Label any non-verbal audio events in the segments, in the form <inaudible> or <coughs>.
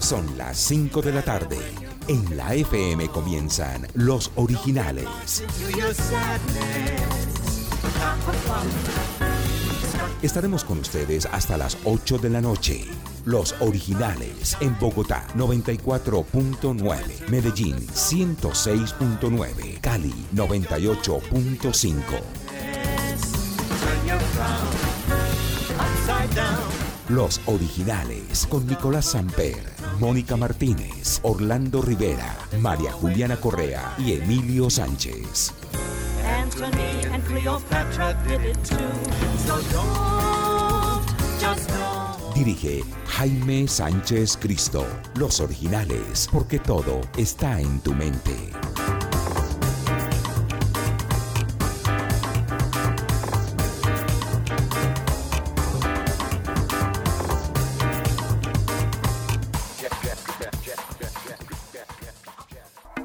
Son las 5 de la tarde. En la FM comienzan los originales. Estaremos con ustedes hasta las 8 de la noche. Los originales en Bogotá 94.9, Medellín 106.9, Cali 98.5. Los originales con Nicolás Samper, Mónica Martínez, Orlando Rivera, María Juliana Correa y Emilio Sánchez. Dirige Jaime Sánchez Cristo. Los originales, porque todo está en tu mente.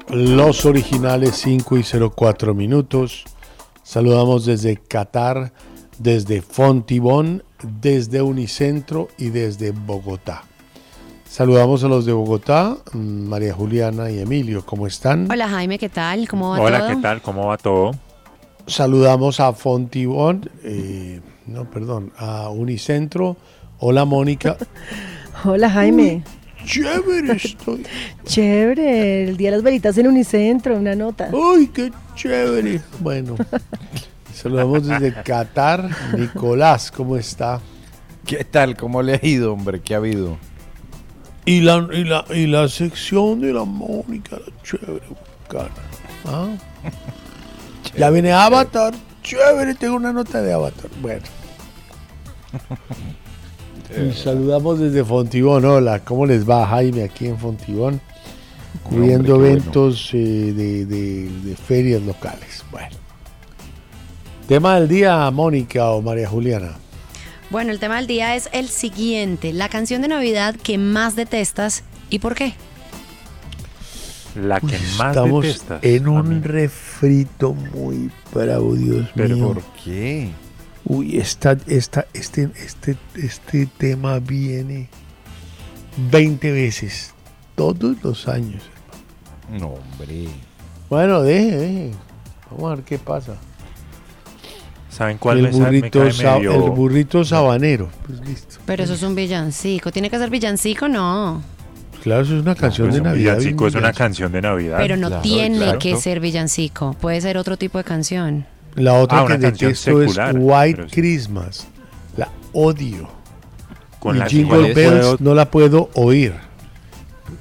Los originales 5 y 04 minutos. Saludamos desde Qatar, desde Fontibón, desde Unicentro y desde Bogotá. Saludamos a los de Bogotá, mm, María Juliana y Emilio, ¿cómo están? Hola Jaime, ¿qué tal? ¿Cómo va Hola, todo? ¿qué tal? ¿Cómo va todo? Saludamos a Fontibón, eh, no, perdón, a Unicentro. Hola Mónica. <laughs> Hola Jaime. Chévere estoy. <laughs> Chévere, el día de las velitas en Unicentro, una nota. ¡Uy, qué chévere! Bueno, <laughs> saludamos desde Qatar. Nicolás, ¿cómo está? ¿Qué tal? ¿Cómo le ha ido, hombre? ¿Qué ha habido? Y la, y la, y la sección de la Mónica, la chévere, bacana. ¿Ah? <laughs> Ya viene Avatar. Chévere, tengo una nota de Avatar. Bueno. <laughs> Y saludamos desde Fontibón. Hola, ¿cómo les va Jaime aquí en Fontibón? Cubriendo Hombre, eventos eh, de, de- de ferias locales. Bueno. Tema del día, Mónica o María Juliana. Bueno, el tema del día es el siguiente. La canción de Navidad que más detestas y por qué. La que más Estamos detestas. en un refrito muy bravo, Dios ¿Pero mío. ¿Por qué? Uy, esta, esta, este, este, este tema viene 20 veces, todos los años. No, hombre. Bueno, deje, deje. Vamos a ver qué pasa. ¿Saben cuál el, me, sa- me burrito cae sa- medio- el burrito sabanero. Pues listo. Pero eso es un villancico. ¿Tiene que ser villancico? No. Claro, eso es una canción Pues de un Navidad. villancico es una canción de Navidad. Pero no claro, tiene claro. que ser villancico. Puede ser otro tipo de canción. La otra Ah, que una canción detesto es secular, White pero sí. Christmas. La odio. Con y la Jingle Bells puedo- no la puedo oír.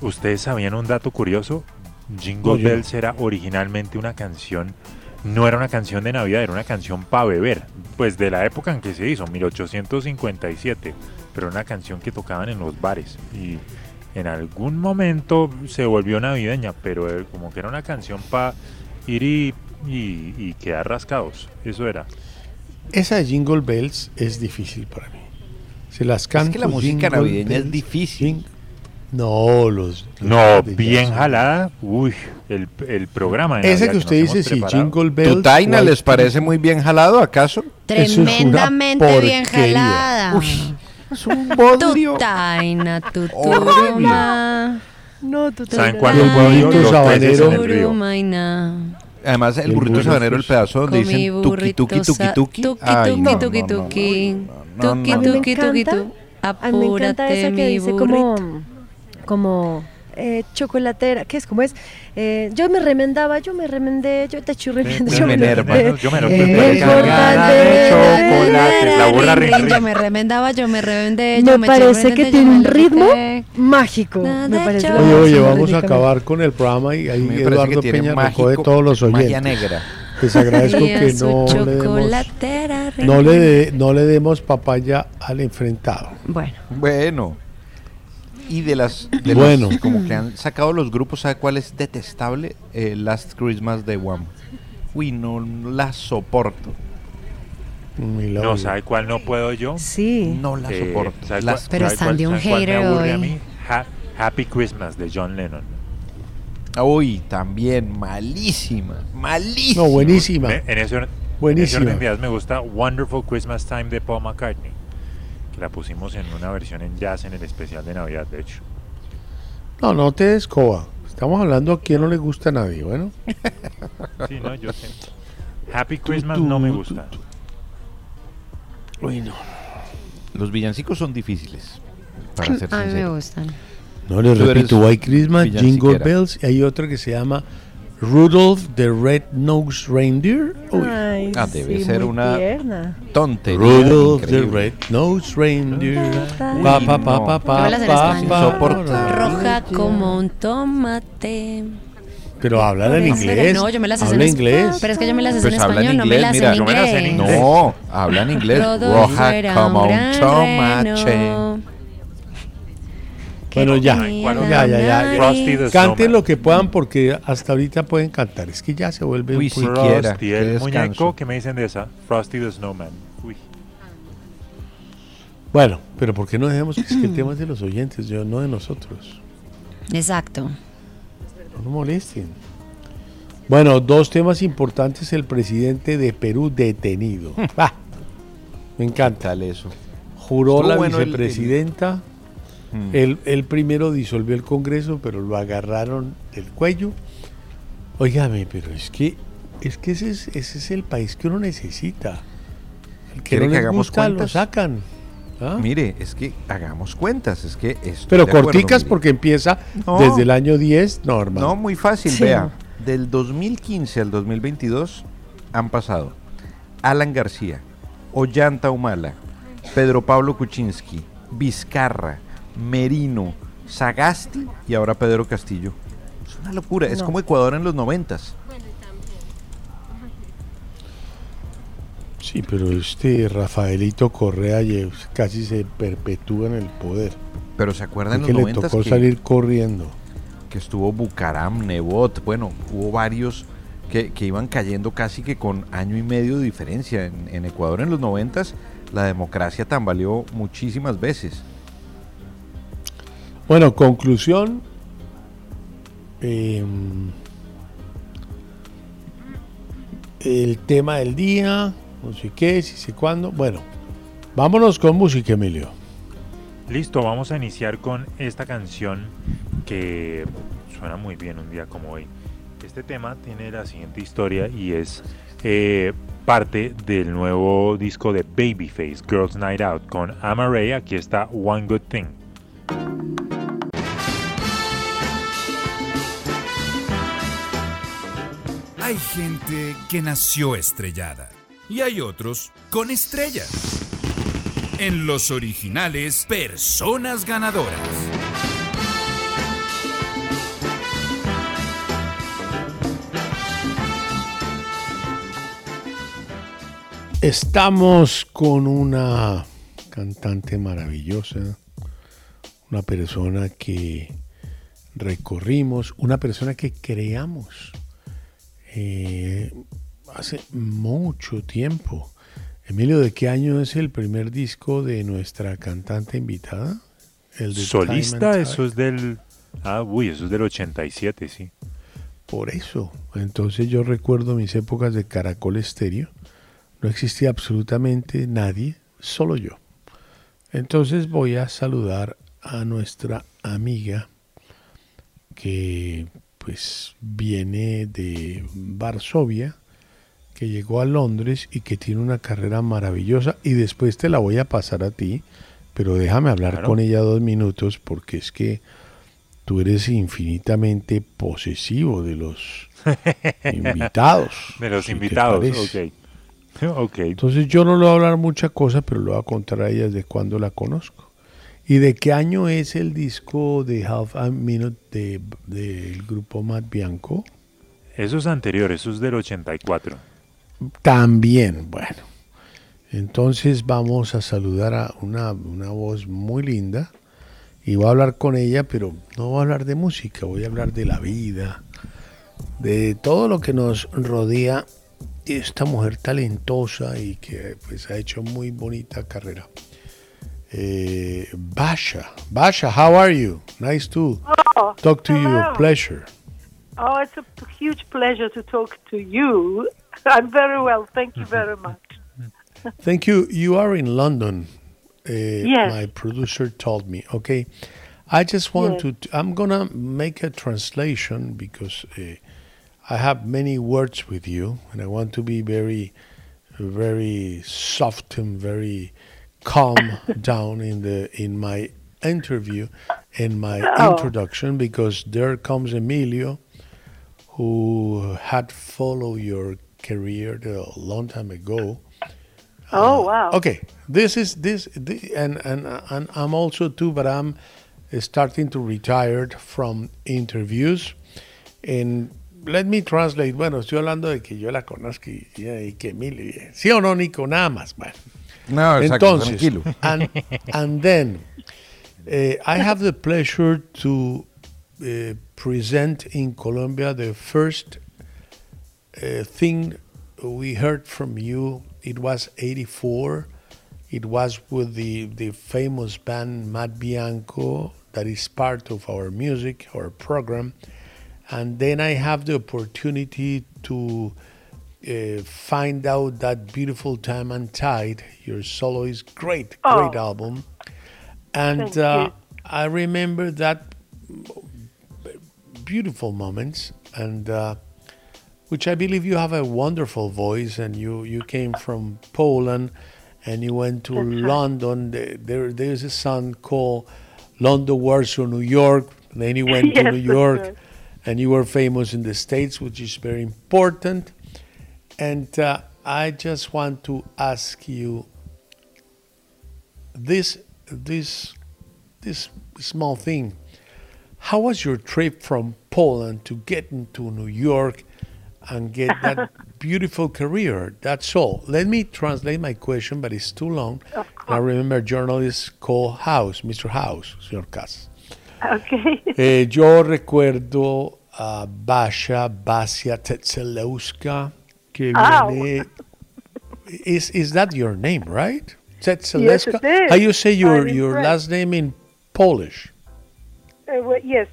¿Ustedes sabían un dato curioso? Jingle. Bells era originalmente una canción, no era una canción de Navidad, era una canción para beber, pues de la época en que se hizo, 1857, pero una canción que tocaban en los bares y en algún momento se volvió navideña, pero eh, como que era una canción para ir y, y- y quedar rascados, eso era. Esa de Jingle Bells es difícil para mí. Se las canto. Es que la música Jingle navideña es difícil. No, los. los No, bien jalada, uy, el, el programa. de Navidad que usted dice, sí, preparado. Jingle Bells. ¿Tu Taina White les parece muy bien jalado, acaso? Eso es Tremendamente bien jalada. Uy, Es un bodrio. Tutaina, Horrible. tuturuma. No, tú ¿Saben cuál es el burrito sabanero. Además, el El burrito burro sabanero, el pedazo donde dicen tuki burrito tuki tuki tuki. tuki tuki tuki tuki. Tuki tuki tuki tu. Encanta Apúrate, mi burrito. Como, eh, chocolatera, ¿qué es? ¿Cómo es? Eh, yo me remendaba, yo me remendé, yo te remendé, Me yo me remendé. Yo me Eh. La burra rin, Yo me remendaba, yo me remendé, Me yo me parece que remendé, tiene un ritmo mágico. Nada Me parece Oye, oye, vamos a acabar con el programa y ahí Eduardo Peña mágico, recoge todos los Magia oyentes. negra. Les agradezco que no le demos, no le, no le demos papaya al enfrentado. Bueno, Bueno. Y de las, de Bueno. las- como que han sacado los grupos, ¿sabe cuál es detestable? Eh, Last Christmas de Wham. Uy, no la soporto. No. ¿sabe cuál no puedo yo? Sí. No la Eh, soporto. ¿sabe Las- cuál- Pero están de un hater aburre a hoy. mí? Ha- Happy Christmas de John Lennon. Uy, también malísima. Malísima. No, buenísima. Me- En ese, Buenísima. en ese me gusta Wonderful Christmas Time de Paul McCartney. La pusimos en una versión en jazz en el especial de Navidad, de hecho. No, no te descoba. Estamos hablando a quien no le gusta a nadie, bueno. <laughs> Sí, no, yo sé. Happy Christmas no me gusta. Uy, no. Los villancicos son difíciles. Para ser a mí me gustan. No les repito, White Christmas, Jingle. Bells, y hay otra que se llama Rudolph the Red-Nosed Reindeer. Uy. Ay, Ah, debe sí, ser una- tierna. Tontería. Rudolph the increíble. Red-Nosed Reindeer. Pa, pa, pa, pa, pa, en pa, español. pa. Roja como un tomate. Pero habla en inglés. No, yo me las en Habla es- inglés. Pero es que yo me las sé Pues en habla en español, no me inglés, las mira. en Yo me las en inglés. inglés. No, habla en inglés. Roja como un tomate. Bueno, ya, Ay, ¿cuál ya, ya, ya. Nariz. Frosty the Canten Snowman. lo que puedan porque hasta ahorita pueden cantar. Es que ya se vuelve Uy, un Frosty, el muñeco, ¿qué me dicen de esa? Frosty the Snowman. Uy. Bueno, pero ¿por qué no dejemos que es que el tema es de los oyentes, yo no de nosotros? Exacto. No nos molesten. Bueno, dos temas importantes. El presidente de Perú detenido. <laughs> Ah, me encanta. Tal eso. Juró Estuvo la bueno el- vicepresidenta. Mm. Él, él primero disolvió el Congreso, pero lo agarraron del cuello. Óigame, pero es que es que ese es, ese es el país que uno necesita. El que ¿Quiere no que hagamos gusta lo sacan. ¿ah? Mire, es que hagamos cuentas, es que estoy Pero acuerdo, corticas porque empieza No. desde el año 10, no, hermano. No, muy fácil, Sí. vea. Del 2015 al 2022 han pasado Alan García, Ollanta Humala, Pedro Pablo Kuczynski, Vizcarra, Merino, Sagasti y ahora Pedro Castillo. Es una locura, es como Ecuador en los noventas. Sí, pero este Rafaelito Correa casi se perpetúa en el poder. Pero se acuerdan en que los le noventas tocó que, salir corriendo. que estuvo Bucaram, Nebot, bueno, hubo varios que, que iban cayendo casi que con año y medio de diferencia. En, en Ecuador en los noventas la democracia tambaleó muchísimas veces. Bueno, conclusión. em, el tema del día, no sé qué, si sé cuándo. Bueno, vámonos con música, Emilio. Listo, vamos a iniciar con esta canción que suena muy bien un día como hoy. Este tema tiene la siguiente historia y es eh, parte del nuevo disco de Babyface, Girls Night Out, con Ama Ray. Aquí está One Good Thing. Hay gente que nació estrellada y hay otros con estrellas. En los originales, personas ganadoras. Estamos con una cantante maravillosa, una persona que recorrimos, una persona que creamos eh, hace mucho tiempo. Emilio, ¿de qué año es el primer disco de nuestra cantante invitada? El de Solista, eso es del... Ah, uy, eso es del 87, sí. Por eso. Entonces yo recuerdo mis épocas de Caracol Estéreo. No existía absolutamente nadie, solo yo. Entonces voy a saludar a nuestra amiga que pues viene de Varsovia, que llegó a Londres y que tiene una carrera maravillosa y después te la voy a pasar a ti, pero déjame hablar Claro. con ella dos minutos porque es que tú eres infinitamente posesivo de los <laughs> invitados. De los si invitados, parece. ok. <laughs> ok. Entonces yo no le voy a hablar mucha cosa, pero le voy a contar a ella desde cuándo la conozco. ¿Y de qué año es el disco de Half a Minute de- del grupo Matt Bianco? Eso es anterior, eso es del 84. También, bueno. Entonces vamos a saludar a una, una voz muy linda y voy a hablar con ella, pero no voy a hablar de música, voy a hablar de la vida, de todo lo que nos rodea esta mujer talentosa y que pues ha hecho muy bonita carrera. Eh, Basha, Basha, how are you? Nice to Oh, talk to you. Pleasure. Oh, it's a huge pleasure to talk to you. <laughs> I'm very well, thank you very <laughs> much. Thank you. You are in London. Uh, Yes. My producer told me. Okay. I just want Yes. to. I'm gonna make a translation because uh, I have many words with you, and I want to be very, very soft and very calm <laughs> down in the in my interview, in my Oh. introduction, because there comes Emilio, who had followed your career a long time ago. Oh, uh, wow. Okay, this is this, thi- and and and I'm also too, but I'm starting to retire from interviews. And let me translate. Bueno, estoy hablando de que yo la conozco y, y que Emilio, sí o no, Nico, nada más. Bueno. No, exacto, Entonces, tranquilo. and and then uh, I have the pleasure to uh, present in Colombia the first uh, thing we heard from you. It was 84. It was with the, the famous band Matt Bianco, that is part of our music, our program. And then I have the opportunity to uh, find out that beautiful time and tide. Your solo is great, great Oh. album. And uh. I remember that beautiful moments and uh, which I believe you have a wonderful voice and you, you came from Poland and you went to That's. London. There, there there's a song called London, Warsaw, New York. Then you went to <laughs> New York and you were famous in the States, which is very important. And uh, I just want to ask you this this this small thing. How was your trip from Poland to get into New York and get that <laughs> beautiful career? That's all. Let me translate my question, but it's too long. I remember journalists call House, Mr. House, señor Cas. Okay. <laughs> Eh, yo recuerdo a Basha Basia Tetzelewska, que Ow. viene. Is, is that your name, right? Yes, Tetzelewska? it is. How you say your, your last name in Polish? Uh, well, yes.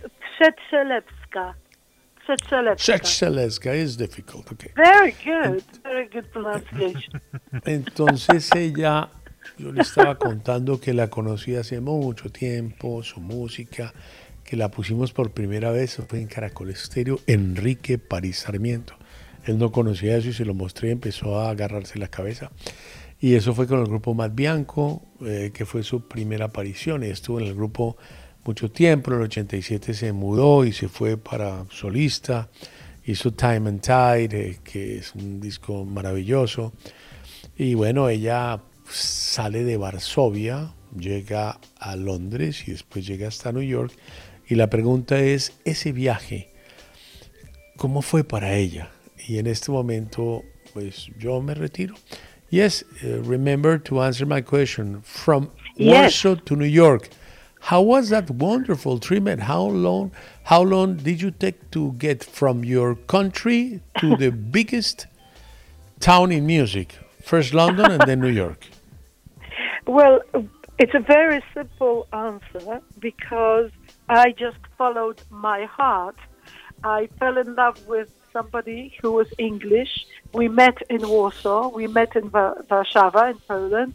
Tetzelewska is difficult, okay. Very good. Very good pronunciation. <laughs> Entonces ella, yo le estaba contando que la conocí hace mucho tiempo, su música, que la pusimos por primera vez, fue en Caracol Estéreo, Enrique París Sarmiento. Él no conocía eso y se lo mostré empezó a agarrarse la cabeza. Y eso fue con el grupo Matt Bianco, eh, que fue su primera aparición. Y estuvo en el grupo mucho tiempo, en el 87 se mudó y se fue para solista. Hizo Time and Tide, eh, que es un disco maravilloso. Y bueno, ella sale de Varsovia, llega a Londres y después llega hasta New York. Y la pregunta es, ese viaje, ¿cómo fue para ella? Y en este momento, pues yo me retiro. Yes, uh, remember to answer my question. From Yes. Warsaw to New York, how was that wonderful trip and how long, how long did you take to get from your country to the <laughs> biggest town in music? First London and then New York. Well, it's a very simple answer because I just followed my heart. I fell in love with somebody who was English. We met in Warsaw. We met in Wa- Warszawa in Poland.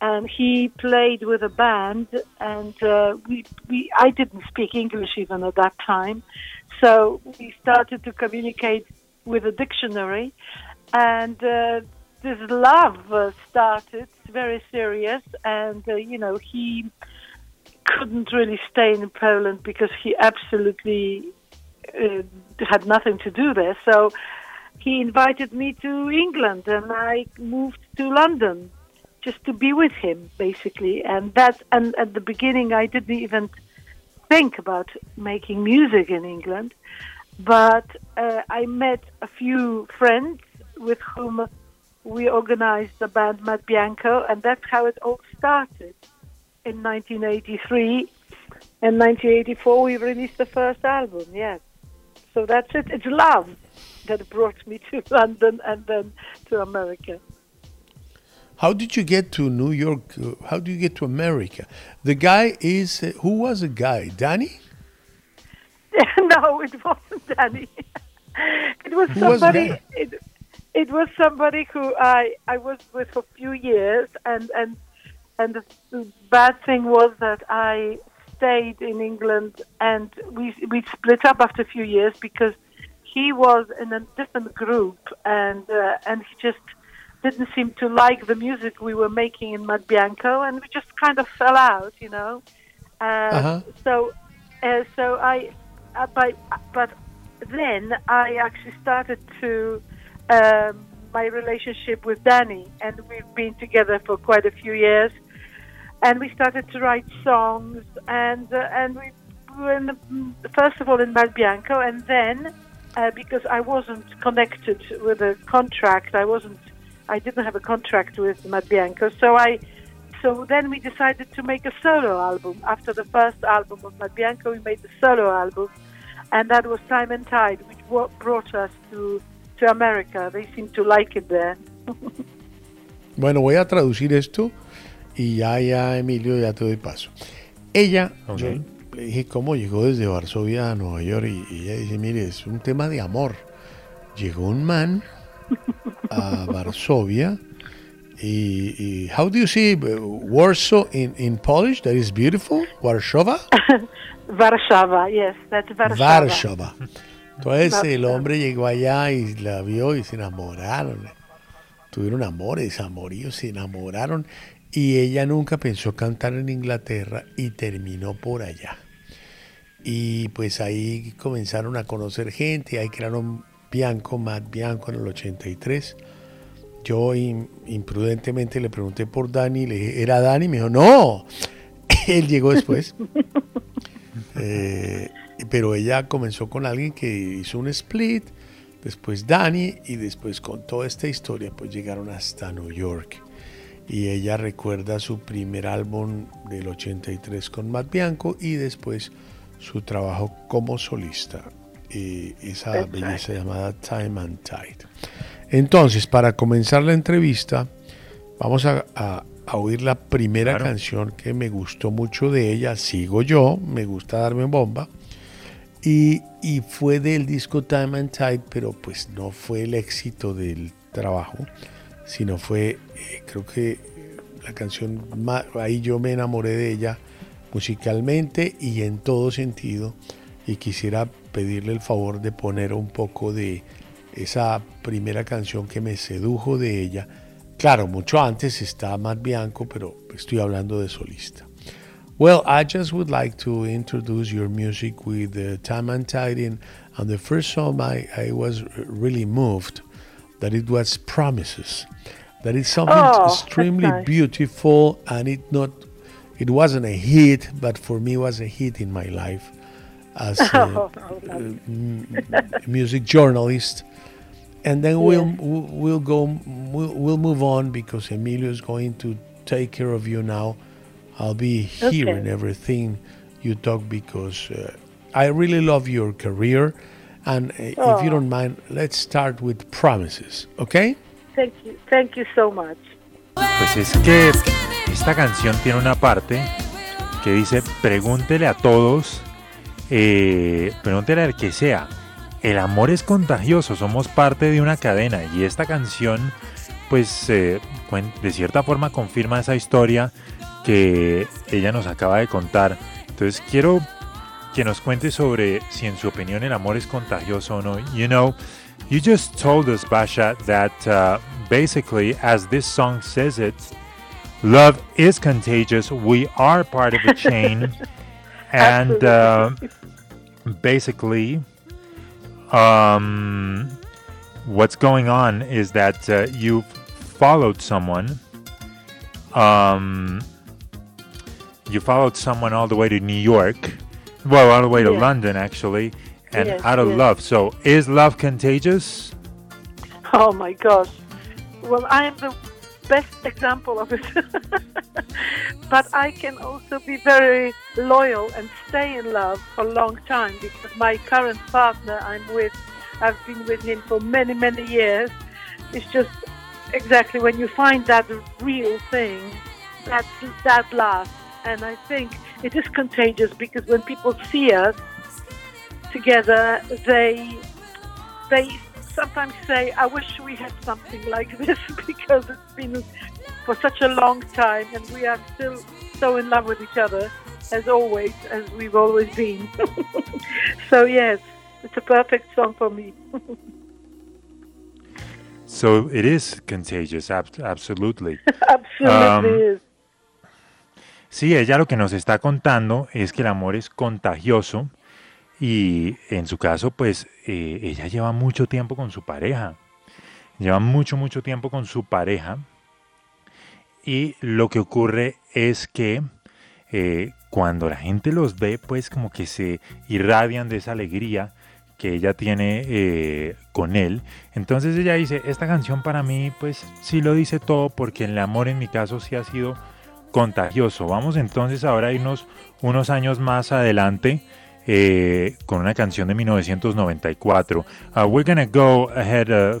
and he played with a band, and uh, we, we I didn't speak English even at that time, so we started to communicate with a dictionary, and uh, this love uh, started very serious, and uh, you know he couldn't really stay in Poland because he absolutely had nothing to do there. So he invited me to England, and I moved to London just to be with him, basically. And that, and at the beginning, I didn't even think about making music in England, but uh, I met a few friends with whom we organized the band Matt Bianco, and that's how it all started in 1983. In 1984, we released the first album, yes. So that's it. It's love that brought me to <laughs> London and then to America. How did you get to New York? Uh, How do you get to America? The guy is uh, who was the guy? Danny? <laughs> no, it wasn't Danny. <laughs> it was Who somebody. that? it, it was somebody who I I was with for a few years, and and and the, the bad thing was that I stayed in England, and we we split up after a few years because he was in a different group, and uh, and he just didn't seem to like the music we were making in Mad Bianco, and we just kind of fell out, you know. Uh, Uh-huh. So, uh, so I, uh, but but then I actually started to um, my relationship with Danny, and we've been together for quite a few years, and we started to write songs, and uh, and we were in the, first of all in Mad Bianco, and then uh, because I wasn't connected with a contract, I wasn't, I didn't have a contract with Mad Bianco, so I. So then we decided to make a solo album. After the first album of Mad Bianco, we made the solo album, and that was Time and Tide, which brought us to to America. They seem to like it there. <laughs> Bueno, voy a traducir esto y ya, ya, Emilio, ya te doy paso. Ella, Ok. yo le dije cómo llegó desde Varsovia a Nueva York y, y ella dice, mire, es un tema de amor. Llegó un man a <laughs> Varsovia y, y how do you see uh, Warsaw in, in Polish? That is beautiful. Warsaw. <laughs> Warsaw, yes, that's Warsaw. Warsaw. Entonces el hombre llegó allá y la vio y se enamoraron. Tuvieron amores, amoríos, se enamoraron. Y ella nunca pensó cantar en Inglaterra y terminó por allá. Y pues ahí comenzaron a conocer gente, ahí crearon Bianco, Matt Bianco en el 83. Yo im- imprudentemente le pregunté por Dani, le dije, ¿era Dani? Me dijo, no, <laughs> él llegó después. <laughs> Eh, pero ella comenzó con alguien que hizo un split, después Dani y después con toda esta historia pues llegaron hasta New York. Y ella recuerda su primer álbum del 83 con Matt Bianco y después su trabajo como solista, eh, esa belleza llamada Time and Tide. Entonces, para comenzar la entrevista, vamos a, a- a oír la primera Claro. canción que me gustó mucho de ella, Sigo yo, me gusta darme bomba. Y, y fue del disco Time and Tide, pero pues no fue el éxito del trabajo, sino fue, eh, creo que la canción, ma- ahí yo me enamoré de ella musicalmente y en todo sentido. Y quisiera pedirle el favor de poner un poco de esa primera canción que me sedujo de ella. Claro, mucho antes está Matt Bianco, pero estoy hablando de solista. Well, I just would like to introduce your music with uh, Time and Tide. And the first song, I, I was really moved that it was Promises. That it's something Oh, extremely nice. beautiful, and it not, it wasn't a hit, but for me, it was a hit in my life as a <laughs> Oh, uh, music journalist. And then we'll we'll we'll go we'll, we'll move on because Emilio is going to take care of you now. I'll be hearing Okay. everything you talk because uh, I really love your career. And uh, if Oh. you don't mind, let's start with promises, okay? Thank you, thank you so much. Pues es que esta canción tiene una parte que dice, pregúntele a todos, eh, pregúntele al que sea, el amor es contagioso, somos parte de una cadena y esta canción pues eh, de cierta forma confirma esa historia que ella nos acaba de contar. Entonces quiero que nos cuente sobre si en su opinión el amor es contagioso o no. You know, you just told us, Basha, that uh, basically, as this song says it, love is contagious. We are part of a chain. <laughs> and uh, basically, um, what's going on is that uh, you've followed someone. Um, you followed someone all the way to New York. Well, all the way to Yes. London, actually, and Yes, out of yes. love. So, is love contagious? Oh my gosh. Well, I am the best example of it. <laughs> but I can also be very loyal and stay in love for a long time because my current partner I'm with, I've been with him for many, many years. It's just exactly when you find that real thing, that that lasts. And I think it is contagious because when people see us together, they they sometimes say, I wish we had something like <laughs> this because it's been for such a long time and we are still so in love with each other as always, as we've always been. <laughs> so, yes, it's a perfect song for me. <laughs> So it is contagious, ab- absolutely. Absolutely Um, is. Sí, ella lo que nos está contando es que el amor es contagioso y en su caso, pues eh, ella lleva mucho tiempo con su pareja. Lleva mucho, mucho tiempo con su pareja y lo que ocurre es que eh, cuando la gente los ve, pues como que se irradian de esa alegría que ella tiene eh, con él. Entonces ella dice, esta canción para mí, pues sí lo dice todo porque el amor en mi caso sí ha sido contagioso. Vamos entonces ahora a irnos unos años más adelante eh, con una canción de 1994. Uh, we're gonna go ahead.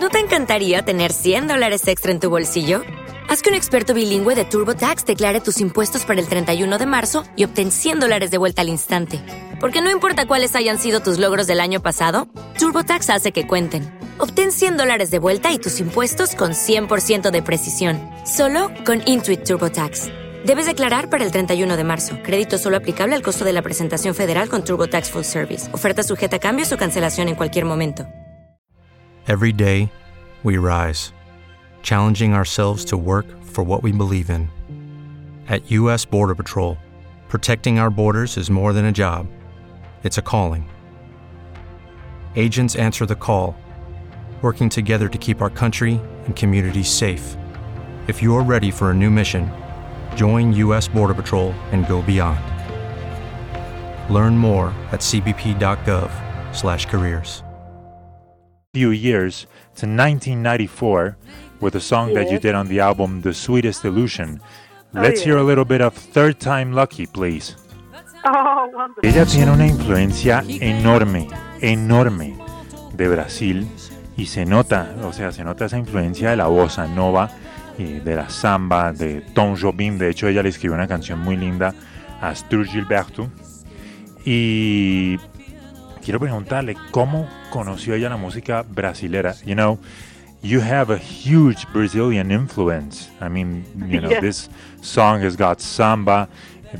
¿No te encantaría tener 100 dólares extra en tu bolsillo? Haz que un experto bilingüe de TurboTax declare tus impuestos para el 31 de marzo y obtén 100 dólares de vuelta al instante. Porque no importa cuáles hayan sido tus logros del año pasado, TurboTax hace que cuenten. Obtén 100 dólares de vuelta y tus impuestos con 100% de precisión. Solo con Intuit TurboTax. Debes declarar para el 31 de marzo. Crédito solo aplicable al costo de la presentación federal con TurboTax Full Service. Oferta sujeta a cambios o cancelación en cualquier momento. Every day, we rise, challenging ourselves to work for what we believe in. At U.S. Border Patrol, protecting our borders is more than a job, it's a calling. Agents answer the call, working together to keep our country and communities safe. If you're ready for a new mission, join U.S. Border Patrol and go beyond. Learn more at cbp.gov/careers. few years to 1994 with a song that you did on the album The Sweetest Illusion. Oh, Let's hear a little bit of Third Time Lucky, please. Oh. Ella tiene una influencia enorme, enorme de Brasil y se nota, o sea, se nota esa influencia de la bossa nova, y de la samba, de Tom Jobim. De hecho, ella le escribió una canción muy linda a Gilberto. Y quiero preguntarle cómo conoció ella la música brasilera. You know, you have a huge Brazilian influence. I mean, you know, Yeah. this song has got samba.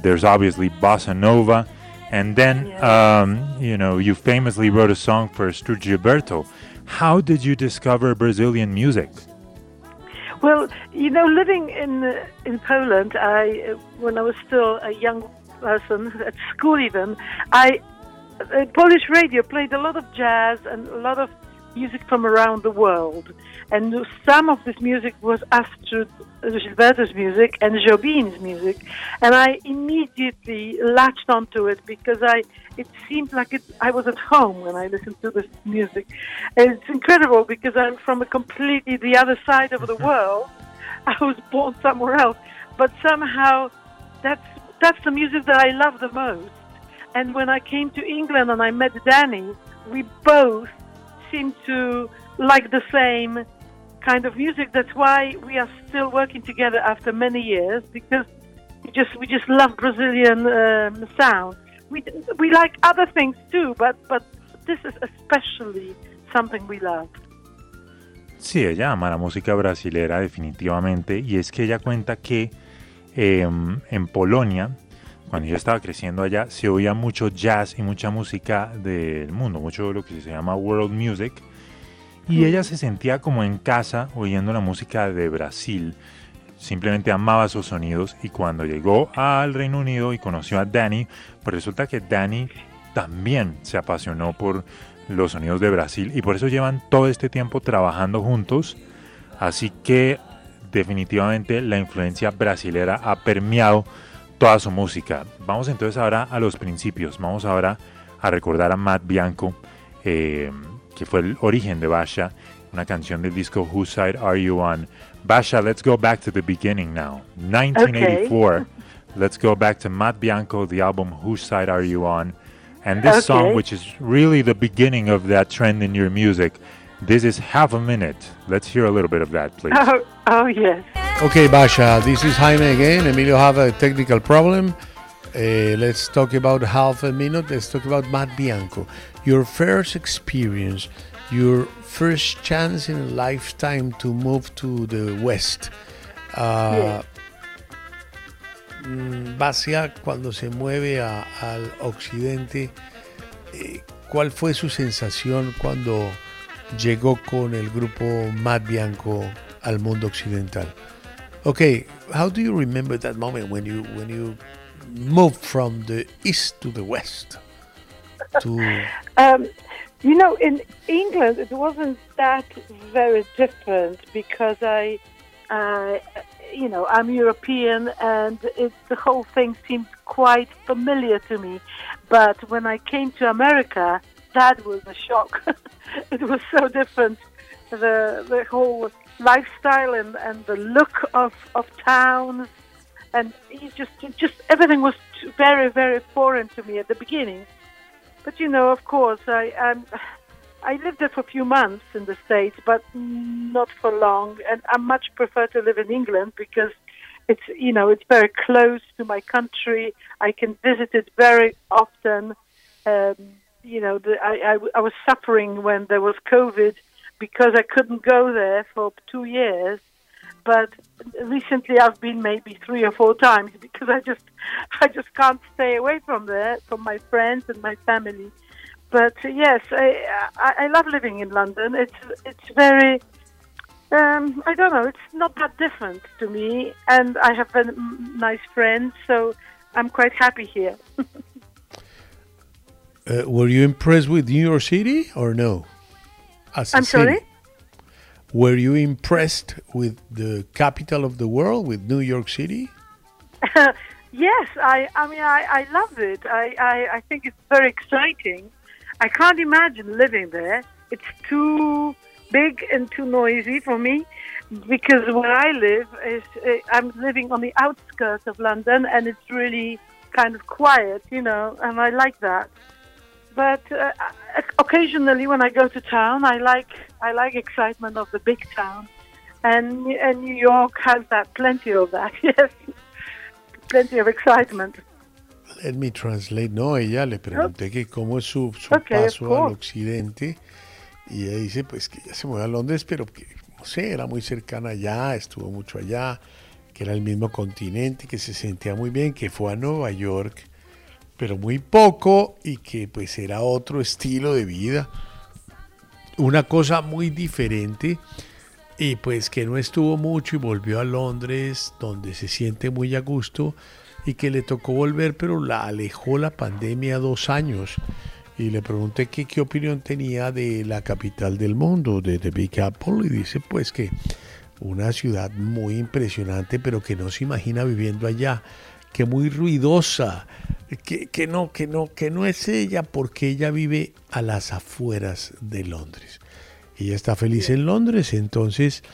There's obviously bossa nova, and then um, you know you famously wrote a song for Sturge Gilberto. How did you discover Brazilian music? Well, you know, living in in Poland, I when I was still a young person at school, even I uh, Polish radio played a lot of jazz and a lot of music from around the world, and some of this music was Astrid Gilberto's music and Jobim's music, and I immediately latched onto it because I it seemed like it, I was at home when I listened to this music. And it's incredible because I'm from a completely the other side of the world. <laughs> I was born somewhere else, but somehow that's that's the music that I love the most. And when I came to England and I met Danny, we both seemed to like the same kind of music. That's why we are still working together after many years because we just we just love Brazilian um, sound. We we like other things too, but but this is especially something we love. Sí, ella ama la música brasilera definitivamente y es que ella cuenta que em, en Polonia, cuando yo estaba creciendo allá, se oía mucho jazz y mucha música del mundo, mucho de lo que se llama world music y ella se sentía como en casa oyendo la música de Brasil. Simplemente amaba esos sonidos y cuando llegó al Reino Unido y conoció a Danny, pues resulta que Danny también se apasionó por los sonidos de Brasil y por eso llevan todo este tiempo trabajando juntos. Así que definitivamente la influencia brasilera ha permeado toda su música. Vamos entonces ahora a los principios. Vamos ahora a recordar a Matt Bianco, eh, que fue el origen de Basha, una canción del disco Whose Side Are You On? Basha, let's go back to the beginning now. 1984. <laughs> Let's go back to Matt Bianco, the album Whose Side Are You On? And this song, which is really the beginning of that trend in your music, this is half a minute. Let's hear a little bit of that, please. Oh, oh yes. Okay, Basha, this is Jaime again. Emilio have a technical problem. Uh, let's talk about half a minute. Let's talk about Matt Bianco. Your first experience, your first chance in a lifetime to move to the West. Uh, mm, Basia, cuando se mueve a- al occidente, eh, ¿cuál fue su sensación cuando llegó con el grupo Matt Bianco al mundo occidental? Okay, how do you remember that moment when you when you moved from the east to the west? To Um, you know, in England, it wasn't that very different because I, uh, you know, I'm European and it, the whole thing seemed quite familiar to me. But when I came to America, that was a shock. <laughs> it was so different. The, the whole lifestyle and, and the look of, of towns and just, just everything was very, very foreign to me at the beginning. But you know, of course, I um, I lived there for a few months in the States, but not for long. And I much prefer to live in England because it's you know it's very close to my country. I can visit it very often. Um, you know, the, I, I I was suffering when there was COVID because I couldn't go there for two years. But recently, I've been maybe three or four times <laughs> because I just I just can't stay away from there, from my friends and my family. But uh, yes, I, I I love living in London. It's it's very um, I don't know. It's not that different to me, and I have m- nice friends, so I'm quite happy here. <laughs> uh, were you impressed with New York City or no? As a I'm sorry? Were you impressed with the capital of the world, with New York City? <laughs> yes, I I mean I, I love it. I, I, I think it's very exciting. I can't imagine living there. It's too big and too noisy for me because where I live is uh, I'm living on the outskirts of London and it's really kind of quiet, you know, and I like that. But uh, occasionally when I go to town, I like I like excitement of the big town, and and New York has that plenty of that. <laughs> Yes, plenty of excitement. Let me translate. No, ella le pregunté que cómo es su, su Okay, of paso al occidente y ella dice pues que ya se mudó a Londres, pero que no sé, era muy cercana allá, estuvo mucho allá, que era el mismo continente, que se sentía muy bien, que fue a Nueva York, pero muy poco y que pues era otro estilo de vida, una cosa muy diferente y pues que no estuvo mucho y volvió a Londres donde se siente muy a gusto y que le tocó volver pero la alejó la pandemia dos años. Y le pregunté que qué opinión tenía de la capital del mundo, de The Big Apple y dice pues que una ciudad muy impresionante pero que no se imagina viviendo allá, que muy ruidosa, que, que no, que no, que no es ella porque ella vive a las afueras de Londres. Ella está feliz en Londres, entonces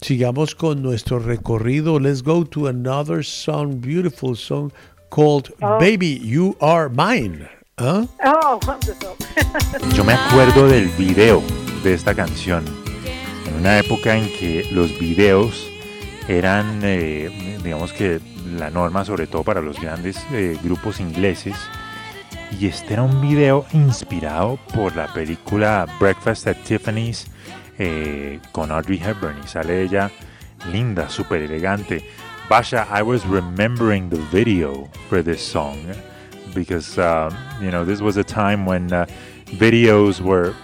sigamos con nuestro recorrido. Let's go to another song, beautiful song called Oh. Baby You Are Mine. ¿Ah? Oh, wonderful. <laughs> Yo me acuerdo del video de esta canción. En una época en que los videos eran, eh, digamos que la norma, sobre todo para los grandes eh, grupos ingleses. Y este era un video inspirado por la película Breakfast at Tiffany's, eh, con Audrey Hepburn y sale ella linda, súper elegante. Basha, I was remembering the video for this song because, um, you know, this was a time when uh, videos were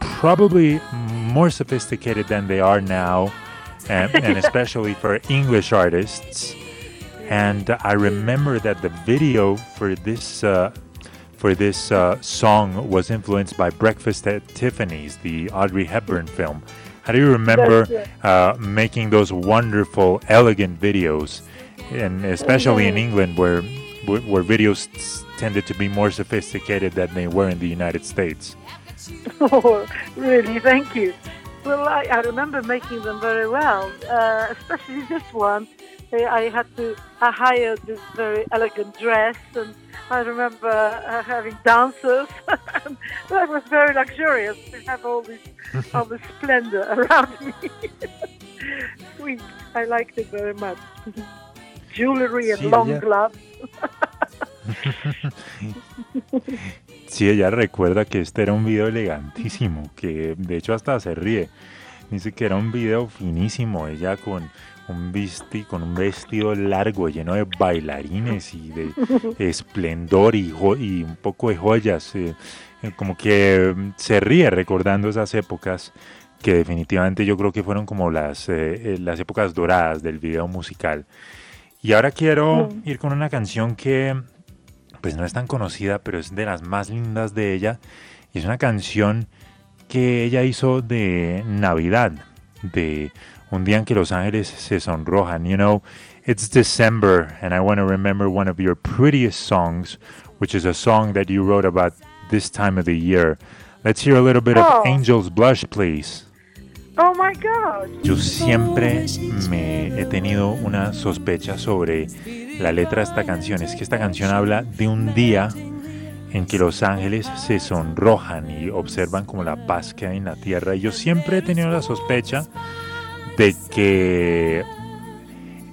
probably more sophisticated than they are now, and especially for English artists. And I remember that the video for this uh, for this uh, song was influenced by Breakfast at Tiffany's, the Audrey Hepburn film. How do you remember uh, making those wonderful, elegant videos, and especially in England, where where videos tended to be more sophisticated than they were in the United States? <laughs> Oh, really? Thank you. Well, I, I remember making them very well, uh, especially this one. I, had to. I hired this very elegant dress, and I remember uh, having dancers. <laughs> that was very luxurious to have all this, <laughs> all this splendor around me. <laughs> Sweet. I liked it very much. Jewelry and Sí, long ella- gloves. Sí, ella recuerda que este era un video elegantísimo, que de hecho hasta se ríe. Dice que era un video finísimo, ella con un con un vestido largo lleno de bailarines y de <laughs> esplendor y, un poco de joyas. eh, eh, como que mm, se ríe recordando esas épocas que definitivamente yo creo que fueron como las, eh, eh, las épocas doradas del video musical. Y ahora quiero Mm. ir con una canción que pues no es tan conocida, pero es de las más lindas de ella. Y es una canción que ella hizo de Navidad, de un día en que Los Ángeles se sonrojan. You know, it's December, and I want to remember one of your prettiest songs, which is a song that you wrote about this time of the year. Let's hear a little bit Oh. of Angel's Blush, please. Oh my God! Yo siempre me he tenido una sospecha sobre la letra de esta canción. Es que esta canción habla de un día en que los ángeles se sonrojan y observan como la paz que hay en la tierra. Y yo siempre he tenido la sospecha de que,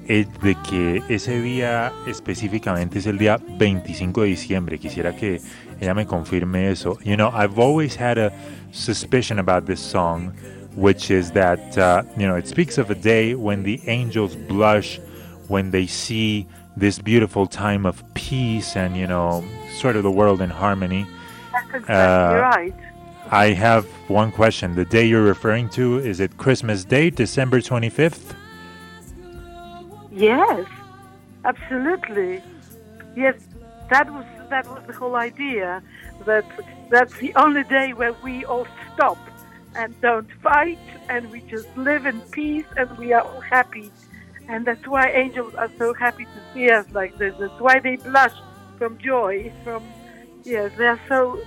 eh, de que ese día específicamente es el día 25 de diciembre. Quisiera que ella me confirme eso. You know, I've always had a suspicion about this song, which is that, uh, you know, it speaks of a day when the angels blush when they see this beautiful time of peace and, you know, sort of the world in harmony. That's exactly Uh, right. I have one question. The day you're referring to, is it Christmas Day, December 25th? Yes, absolutely. Yes, that was that was the whole idea. That that's the only day where we all stop and don't fight, and we just live in peace, and we are all happy. And that's why angels are so happy to see us like this. That's why they blush from joy. From yes, they are so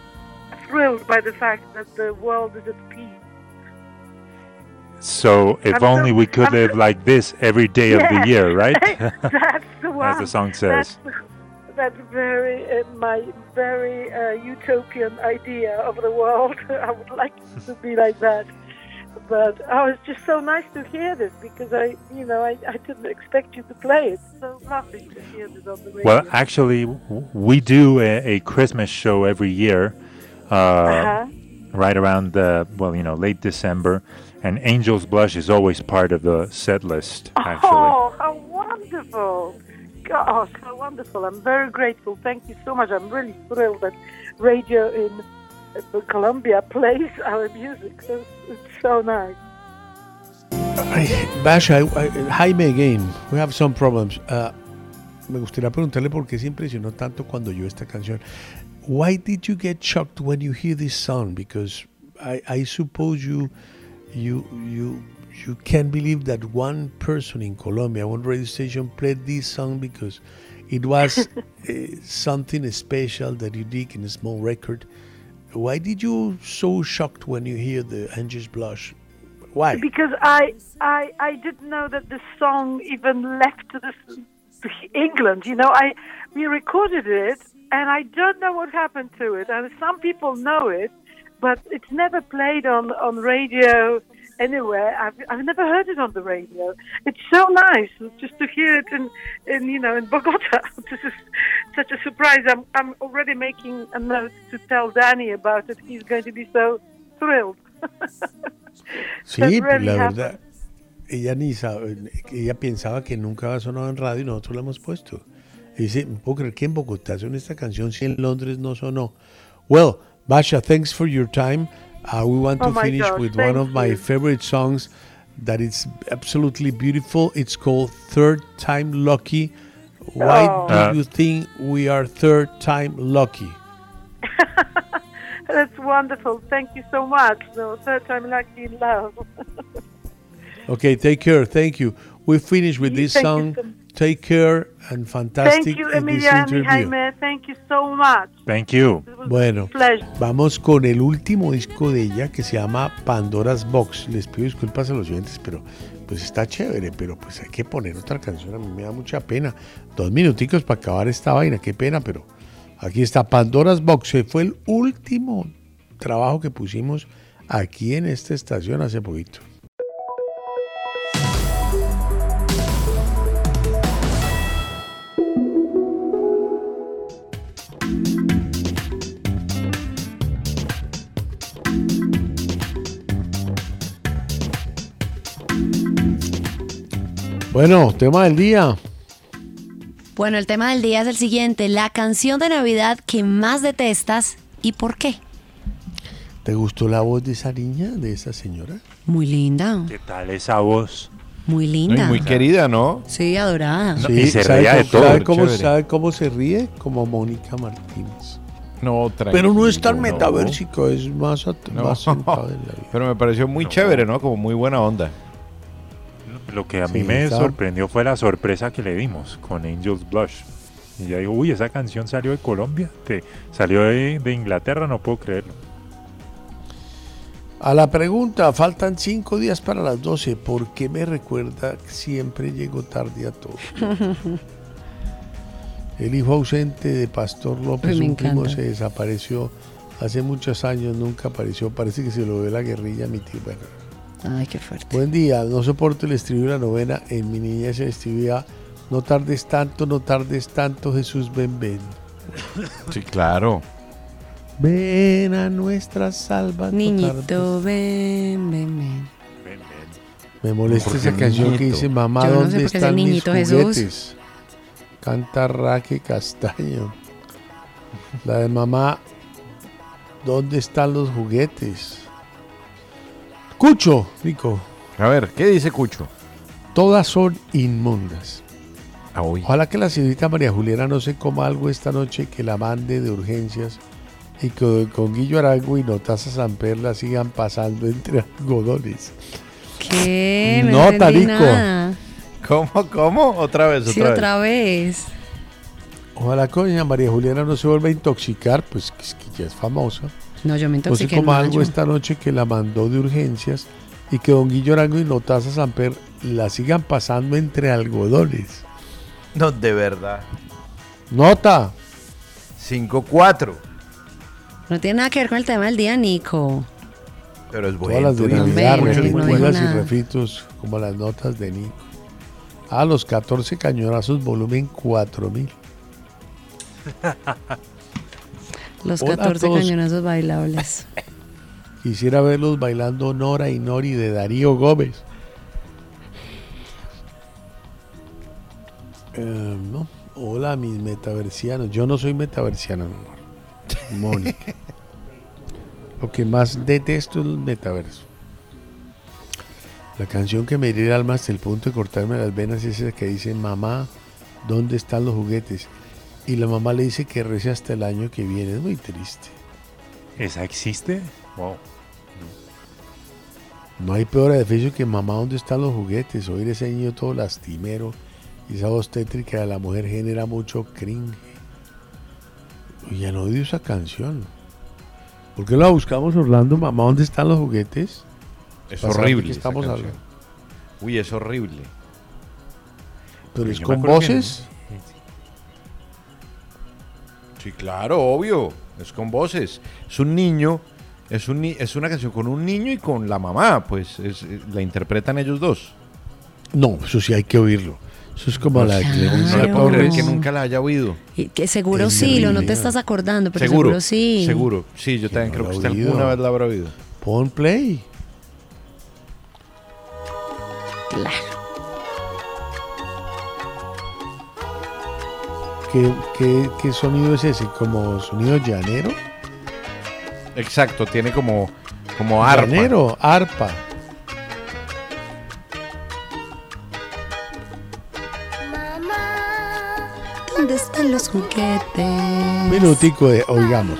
thrilled by the fact that the world is at peace. So, if I'm so- only we could I'm live so- <laughs> like this every day of the year, right? <laughs> that's the <laughs> one. As the song says. that's very uh, my very uh, utopian idea of the world. I would like it to be like that. But oh, it's just so nice to hear this because I, you know, I, I didn't expect you to play it. So lovely to hear this on the radio. Well, actually, we do a, a Christmas show every year, Uh-huh. right around the well, you know, late December, and Angel's Blush is always part of the set list. Actually, Oh, how wonderful! Gosh, how wonderful! I'm very grateful. Thank you so much. I'm really thrilled that radio in uh, Colombia plays <laughs> our music. So it's so nice. Ay, Basha, I- I- Jaime again, we have some problems. Uh, me gustaría preguntarle por qué se impresionó tanto cuando oyó esta canción. Why did you get shocked when you hear this song? Because I, I suppose you, you, you, you can't believe that one person in Colombia, one radio station, played this song because it was uh, <laughs> something special that you did in a small record. Why did you so shocked when you hear the Angels Blush? Why? Because I, I, I didn't know that the song even left to England. You know, I we recorded it, and I don't know what happened to it. And some people know it, but it's never played on on radio anywhere. I've I've never heard it on the radio. It's so nice just to hear it in, in you know in Bogota. <laughs> this is such a surprise. I'm I'm already making a note to tell Danny about it. He's going to be so thrilled. <laughs> Sí, really la happened. verdad, ella ni sabe, ella pensaba que nunca había sonado en radio y nosotros la hemos puesto. Y dice, "No puedo creer que en Bogotá son esta canción si en Londres no sonó. Well, Basha, thanks for your time. Uh, we want Oh to finish gosh, with thank one of my favorite songs that is absolutely beautiful. It's called Third Time Lucky. Why Oh. do Uh, you think we are third time lucky? <laughs> That's wonderful. Thank you so much. No, third time lucky in love. <laughs> Okay, take care. Thank you. We finish with this Thank you song. Take care and fantastic Thank you, in this Emilia and interview. Jaime. Thank you so much. Thank you. Bueno, vamos con el último disco de ella que se llama Pandora's Box. Les pido disculpas a los oyentes, pero pues está chévere, pero pues hay que poner otra canción. A mí me da mucha pena. Dos minuticos para acabar esta vaina, qué pena, pero aquí está Pandora's Box. Fue el último trabajo que pusimos aquí en esta estación hace poquito. Bueno, tema del día. Bueno, el tema del día es el siguiente, la canción de Navidad que más detestas y por qué. ¿Te gustó la voz de esa niña, de esa señora? Muy linda, ¿Qué tal esa voz? muy No, y linda. muy querida, ¿no? Sí, adorada. No, y se ¿sabe de cómo- todo, ¿sabe cómo, sabe cómo se ríe? Como Mónica Martínez. No, Pero no es tan metaversico, es más, at- No. más en la <laughs> vida. Pero me pareció muy chévere, ¿no? Como muy buena onda. Lo que a Sí, mí me sorprendió fue la sorpresa que le dimos con Angels Blush. Y ella dijo, uy, esa canción salió de Colombia, te, salió de, de Inglaterra, no puedo creerlo. A la pregunta, faltan cinco días para las 12. ¿Por qué me recuerda que siempre llego tarde a todo? <laughs> El hijo ausente de Pastor López, un primo, se desapareció hace muchos años, nunca apareció. Parece que se lo ve la guerrilla, mi tío. Bueno, Ay, qué fuerte. Buen día, no soporto el estribillo de la novena. En mi niñez se escribía, no tardes tanto, no tardes tanto, Jesús, ven, ven. Sí, claro. Ven a nuestra salva. Niñito, ven, ven, ven. Me molesta ¿Por qué esa canción que dice, mamá, Yo no sé ¿dónde están mis niñito Jesús. juguetes? Canta Raque Castaño. La de mamá, ¿dónde están los juguetes? Cucho, Rico, A ver, ¿qué dice Cucho? todas son inmundas. Ah, uy. Ojalá que la señorita María Juliana no se coma algo esta noche que la mande de urgencias y que con Guillo Arango y Notaza Samper la sigan pasando entre algodones. ¿Qué? <laughs> No, No, Tarico. ¿Cómo, cómo? Otra vez, Sí, otra, otra vez. Ojalá que doña María Juliana no se vuelva a intoxicar, pues que, es que ya es famosa. No, yo me No se intoxiqué. coma en algo mayo. esta noche que la mandó de urgencias y que don Guillo Arango y Notaza Samper la sigan pasando entre algodones. No, de verdad. Nota. 5-4. No tiene nada que ver con el tema del día, Nico. Pero es Todas bueno. las de. Navidad, no y nada. refritos, como las notas de Nico. A los 14 cañonazos, volumen 4000. <laughs> Los Hola a 14 todos. cañonazos bailables. <laughs> Quisiera verlos bailando Nora y Nori de Darío Gómez. Eh, no. Hola, mis metaversianos. Yo no soy metaversiano, mi amor. Mónica. <laughs> Lo que más detesto es el metaverso. La canción que me hiere el alma hasta el punto de cortarme las venas es esa que dice, mamá, ¿dónde están los juguetes? Y la mamá le dice que rece hasta el año que viene. Es muy triste. ¿Esa existe? Wow. No hay peor edificio que mamá, ¿dónde están los juguetes? Oír ese niño todo lastimero y esa voz tétrica de la mujer genera mucho cringe. Ya no odio esa canción. ¿Por qué la buscamos, Orlando? Mamá, ¿dónde están los juguetes? Es horrible. estamos hablando. Uy, es horrible. Pero es yo me con voces. Sí, claro, obvio. Es con voces. Es un niño. Es, un, es una canción con un niño y con la mamá. Pues es- eh, la interpretan ellos dos. No, eso sí hay que oírlo. Eso es como la de Claro. No le puedo creer que nunca la haya oído. Y que seguro Es sí, lo no te estás acordando, pero seguro, seguro, sí. Seguro. Sí, yo también no creo que usted oído. alguna vez la habrá oído. Pon play. Claro. ¿Qué, qué, qué sonido es ese? ¿Como sonido llanero? Exacto, tiene como, como arpa. Llanero, arpa. ¿Dónde están los juguetes? Un minutico de oigamos.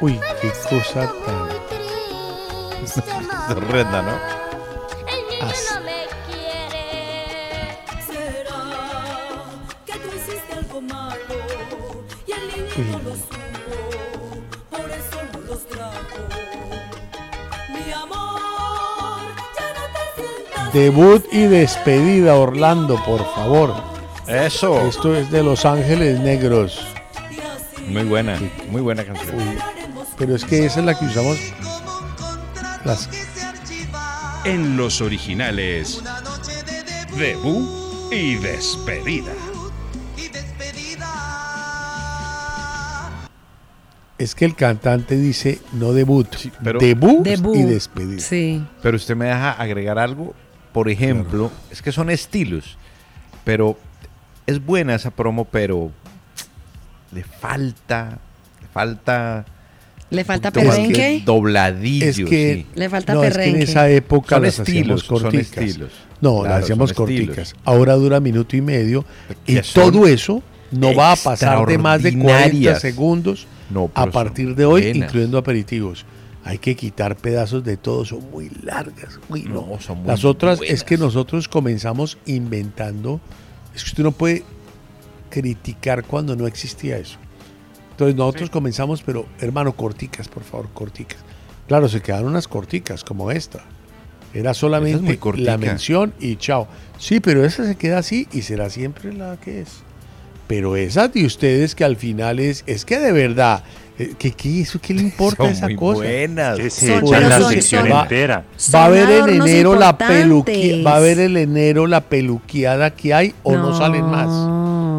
Uy, qué cosa tan. <laughs> Horrenda, ¿no? As- no me quiere. ¿Será que tú hiciste algo malo y el niño Uy, no lo supo? Por eso no los trajo. Mi amor, ya no te sientas Debut y despedida, Orlando, por favor. Eso. Esto es de Los Ángeles Negros. Muy buena, muy buena canción. Pero es que esa es la que usamos. Las En los originales, debut y despedida. Es que el cantante dice no debut, pero- debut, Debut. y despedida. Sí. Pero usted me deja agregar algo. Por ejemplo, es que son estilos. Pero es buena esa promo, pero le falta. Le falta. ¿Le falta perrenque? Dobladillo. Es que sí. Le falta no, es que en esa época Son las estilos, hacíamos son corticas. estilos. No, Claro, las hacíamos son estilos. corticas. Ahora dura minuto y medio y Que todo eso no va a pasar de más de 40 extraordinarias. segundos No, a partir de hoy, buenas. incluyendo aperitivos. Hay que quitar pedazos de todo, son muy largas. Uy, no. No, son muy Las otras buenas. es que nosotros comenzamos inventando. Es que usted no puede criticar cuando no existía eso. Entonces nosotros comenzamos, pero hermano, corticas, por favor, corticas. Claro, se quedaron unas corticas como esta. Era solamente la mención y chao. Sí, pero esa se queda así y será siempre la que es. Pero esa de ustedes que al final es, es que de verdad, eh, que, que eso qué le <laughs> importa Son esa muy cosa? buenas. Que se Son- la son- sección son- entera. Va a haber en enero la peluquia, va a haber en enero la peluqueada que hay o no, No. salen más.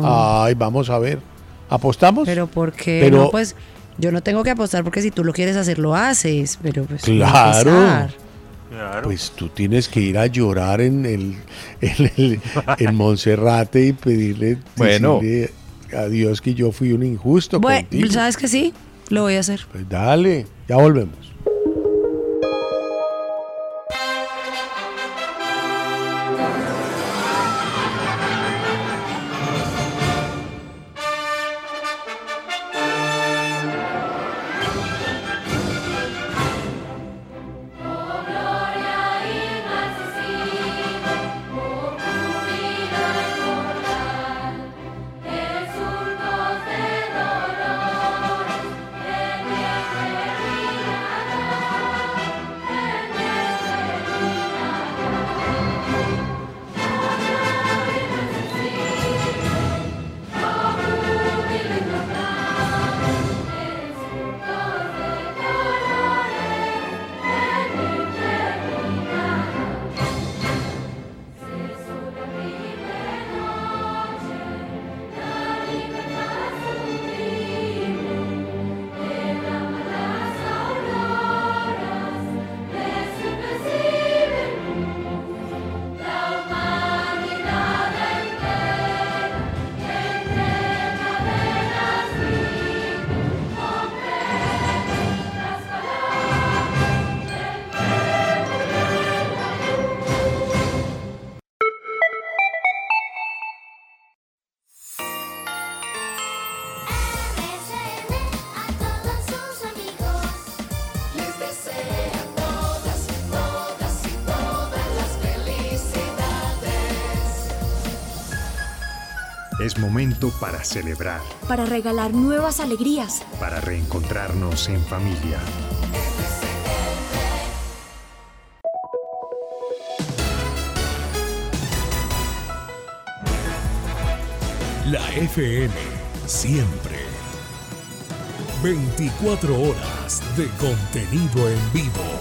Ay, vamos a ver. ¿Apostamos? Pero ¿por qué? Pero- no, pues yo no tengo que apostar porque si tú lo quieres hacer, lo haces. Pero pues, Claro. Pues tú tienes que ir a llorar en el, en, el- en Monserrate y pedirle Bueno. a Dios que yo fui un injusto Bueno, contigo. ¿sabes que sí? Lo voy a hacer. Pues dale, ya volvemos. Es momento para celebrar, para regalar nuevas alegrías. para reencontrarnos en familia. La FM, siempre. 24 horas de contenido en vivo.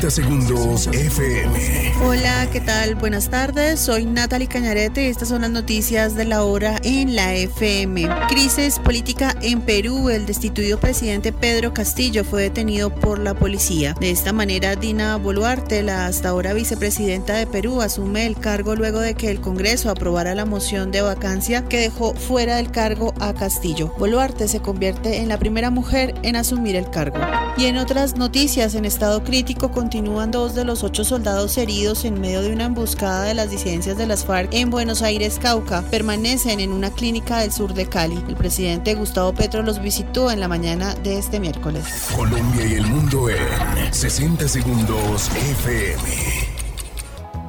60 segundos FM. Hola, ¿qué tal? Buenas tardes. Soy Natalie Cañarete y estas son las noticias de la hora en la FM. Crisis política en Perú. El destituido presidente Pedro Castillo fue detenido por la policía. De esta manera, Dina Boluarte, la hasta ahora vicepresidenta de Perú, asume el cargo luego de que el Congreso aprobara la moción de vacancia que dejó fuera del cargo a Castillo. Boluarte se convierte en la primera mujer en asumir el cargo. Y en otras noticias, en estado crítico continúan dos de los ocho soldados heridos en medio de una emboscada de las disidencias de las FARC en Buenos Aires, Cauca. Permanecen en una clínica del sur de Cali. El presidente Gustavo Petro los visitó en la mañana de este miércoles. Colombia y el mundo en 60 segundos FM.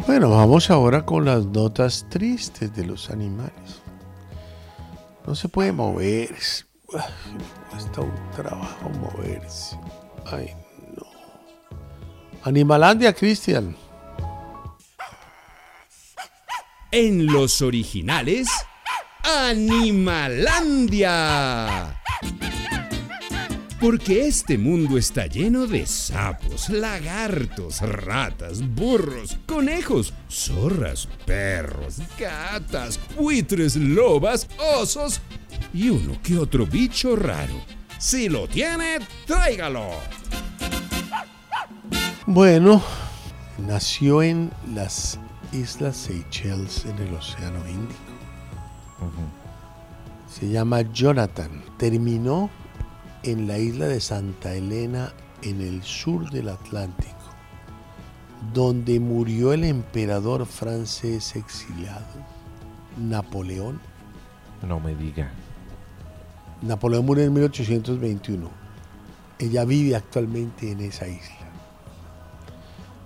Bueno, vamos ahora con las notas tristes de los animales. No se puede mover. Cuesta un trabajo moverse. Ay, no. Animalandia, Cristian. En los originales, Animalandia. Porque este mundo está lleno de sapos, lagartos, ratas, burros, conejos, zorras, perros, gatas, buitres, lobas, osos y uno que otro bicho raro. Si lo tiene, tráigalo. Bueno, nació en las Islas Seychelles en el Océano Índico. Se llama Jonathan. Terminó en la isla de Santa Elena en el sur del Atlántico, donde murió el emperador francés exiliado, Napoleón. No me diga. Napoleón murió en 1821. Ella vive actualmente en esa isla.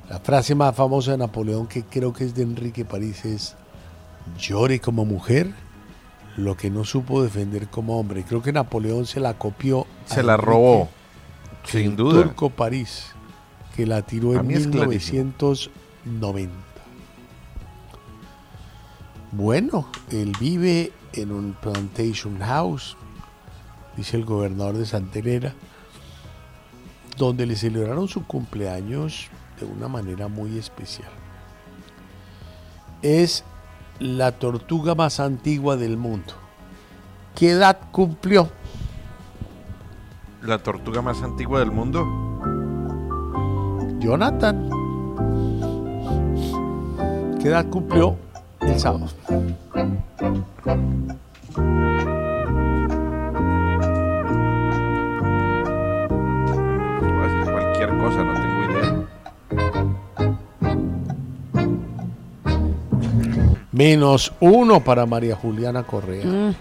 La frase más famosa de Napoleón, que creo que es de Enrique París, es llore como mujer lo que no supo defender como hombre. Creo que Napoleón se la copió. Se la Enrique, robó, sin duda. Turco París, que la tiró A en mí es clarísimo. 1990. Bueno, él vive en un plantation house, dice el gobernador de Santa Elena, donde le celebraron su cumpleaños de una manera muy especial. Es la tortuga más antigua del mundo. ¿Qué edad cumplió? La tortuga más antigua del mundo. Jonathan. ¿Qué edad cumplió el sábado? Cualquier cosa, no tengo Menos uno para María Juliana Correa. Mm.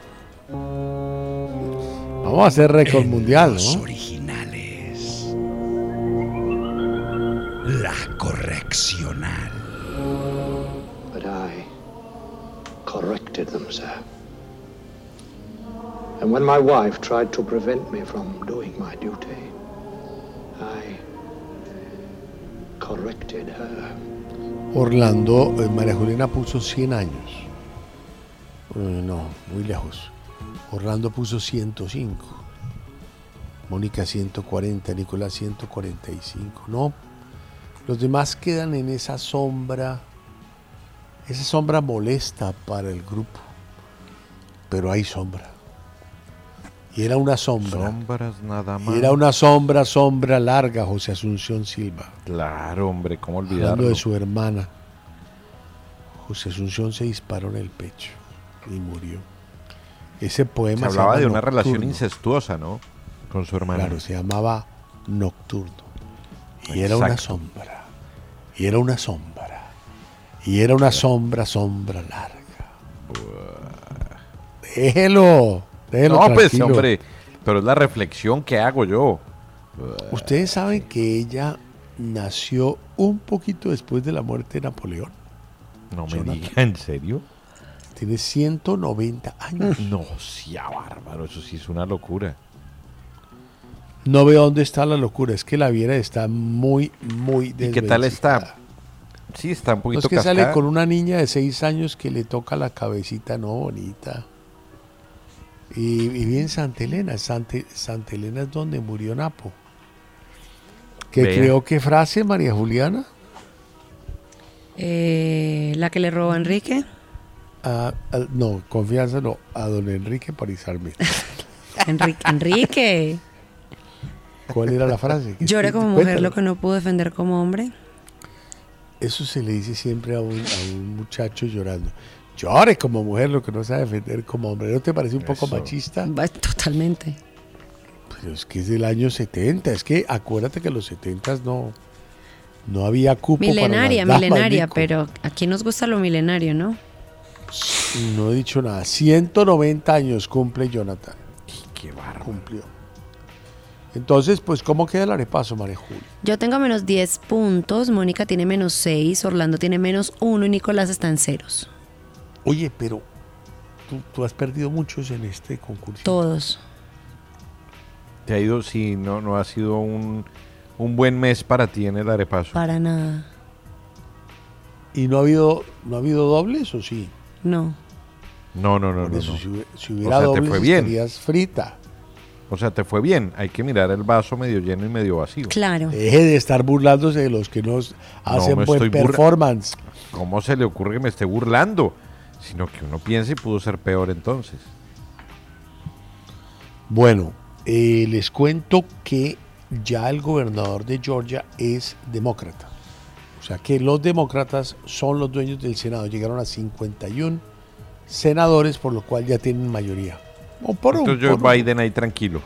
Vamos a hacer récord mundial, Los ¿no? originales. La correccional. But I corrected them, sir. And when my wife tried to prevent me from doing my duty, I corrected her. Orlando, eh, María Juliana puso 100 años. Eh, no, muy lejos. Orlando puso 105. Mónica 140, Nicolás 145. No, los demás quedan en esa sombra. Esa sombra molesta para el grupo. Pero hay sombra. Y era una sombra. Sombras nada más. Y era una sombra, sombra larga, José Asunción Silva. Claro, hombre, ¿cómo Hablando olvidarlo? de su hermana. José Asunción se disparó en el pecho y murió. Ese poema Se hablaba llama de una relación incestuosa, ¿no? Con su hermana. Claro, se llamaba Nocturno. Y era una sombra. Y era una sombra. Y era una sombra, sombra larga. Déjelo. Déjelo no, pues, hombre, pero es la reflexión que hago yo. Ustedes saben que ella nació un poquito después de la muerte de Napoleón. No me diga, ¿en serio? Tiene 190 años. No, sea bárbaro, eso sí es una locura. No veo dónde está la locura. Es que la Viera está muy, muy ¿Y qué tal está? Sí, está un No poquito es que sale con una niña de 6 años que le toca la cabecita, no, bonita. Y, y bien Santa Elena. Santa, Santa Elena es donde murió Napo. ¿Que Vea. creó qué frase, María Juliana? Eh, la que le robó a Enrique. No, confianza no, a don Enrique Parizarme. <laughs> Enrique. Enrique. ¿Cuál era la frase? Llore como mujer lo que no pudo defender como hombre. Eso se le dice siempre a un, a un muchacho llorando. Llore como mujer lo que no sabe defender como hombre. ¿No te parece un poco machista? Totalmente. Pero es que es del año 70. Es que acuérdate que en los 70 no, no había cupo Milenaria, para las damas, milenaria, pero aquí nos gusta lo milenario, ¿no? No he dicho nada. 190 años cumple Jonathan. Qué barro. Cumplió. Entonces, pues, ¿cómo queda el arepaso, María Julia? Yo tengo menos 10 puntos, Mónica tiene menos 6, Orlando tiene menos 1 y Nicolás está en ceros. Oye, pero tú, tú has perdido muchos en este concurso. Todos. Te ha ido, sí, no, no ha sido un, un buen mes para ti en el arepaso. Para nada. ¿Y no ha habido, no ha habido dobles o sí? No. No, no, no, Por no. eso, no. si hubie- si O hubiera sea, dobles, te fue bien. estarías frita. O sea, te fue bien. Hay que mirar el vaso medio lleno y medio vacío. Claro. Deje de estar burlándose de los que nos hacen buen performance. ¿Cómo se le ocurre que me esté burlando? Sino que uno piensa y pudo ser peor entonces. Bueno, eh, les cuento que ya el gobernador de Georgia es demócrata. O sea que los demócratas son los dueños del Senado. Llegaron a 51 senadores, por lo cual ya tienen mayoría. O por un- Entonces Joe por un- Biden ahí tranquilo.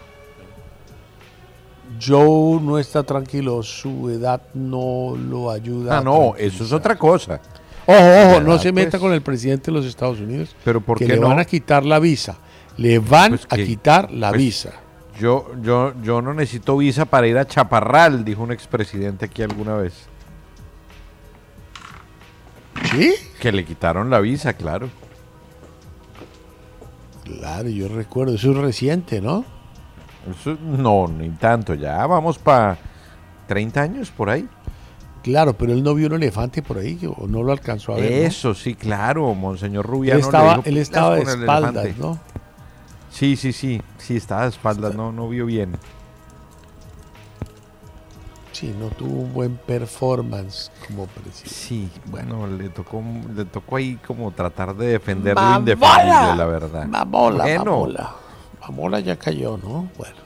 Joe no está tranquilo, su edad no lo ayuda. Ah, no, eso es otra cosa. Ojo, ojo, ¿Verdad, no se meta pues? con el presidente de los Estados Unidos. Pero ¿por que qué le no? van a quitar la visa. Le van Pues a quitar la pues, visa. Yo, yo, yo no necesito visa para ir a Chaparral, dijo un expresidente aquí alguna vez. ¿Sí? Que le quitaron la visa, claro. Claro, yo recuerdo, eso es reciente, ¿no? Eso, no, ni tanto, ya vamos para 30 años por ahí. Claro, pero él no vio un elefante por ahí, o no lo alcanzó a ver. ¿no? Eso sí, claro, Monseñor Rubiano. Él le estaba, dijo, él "Pilas estaba de espaldas, elefante". ¿no? Sí, sí, sí, sí, estaba de espaldas, no, no vio bien. Sí, no tuvo un buen performance como presidente. Sí, bueno, le tocó, le tocó ahí como tratar de defender lo indefendible, la verdad. Mamola, Bueno, mamola. Mamola ya cayó, ¿no? Bueno,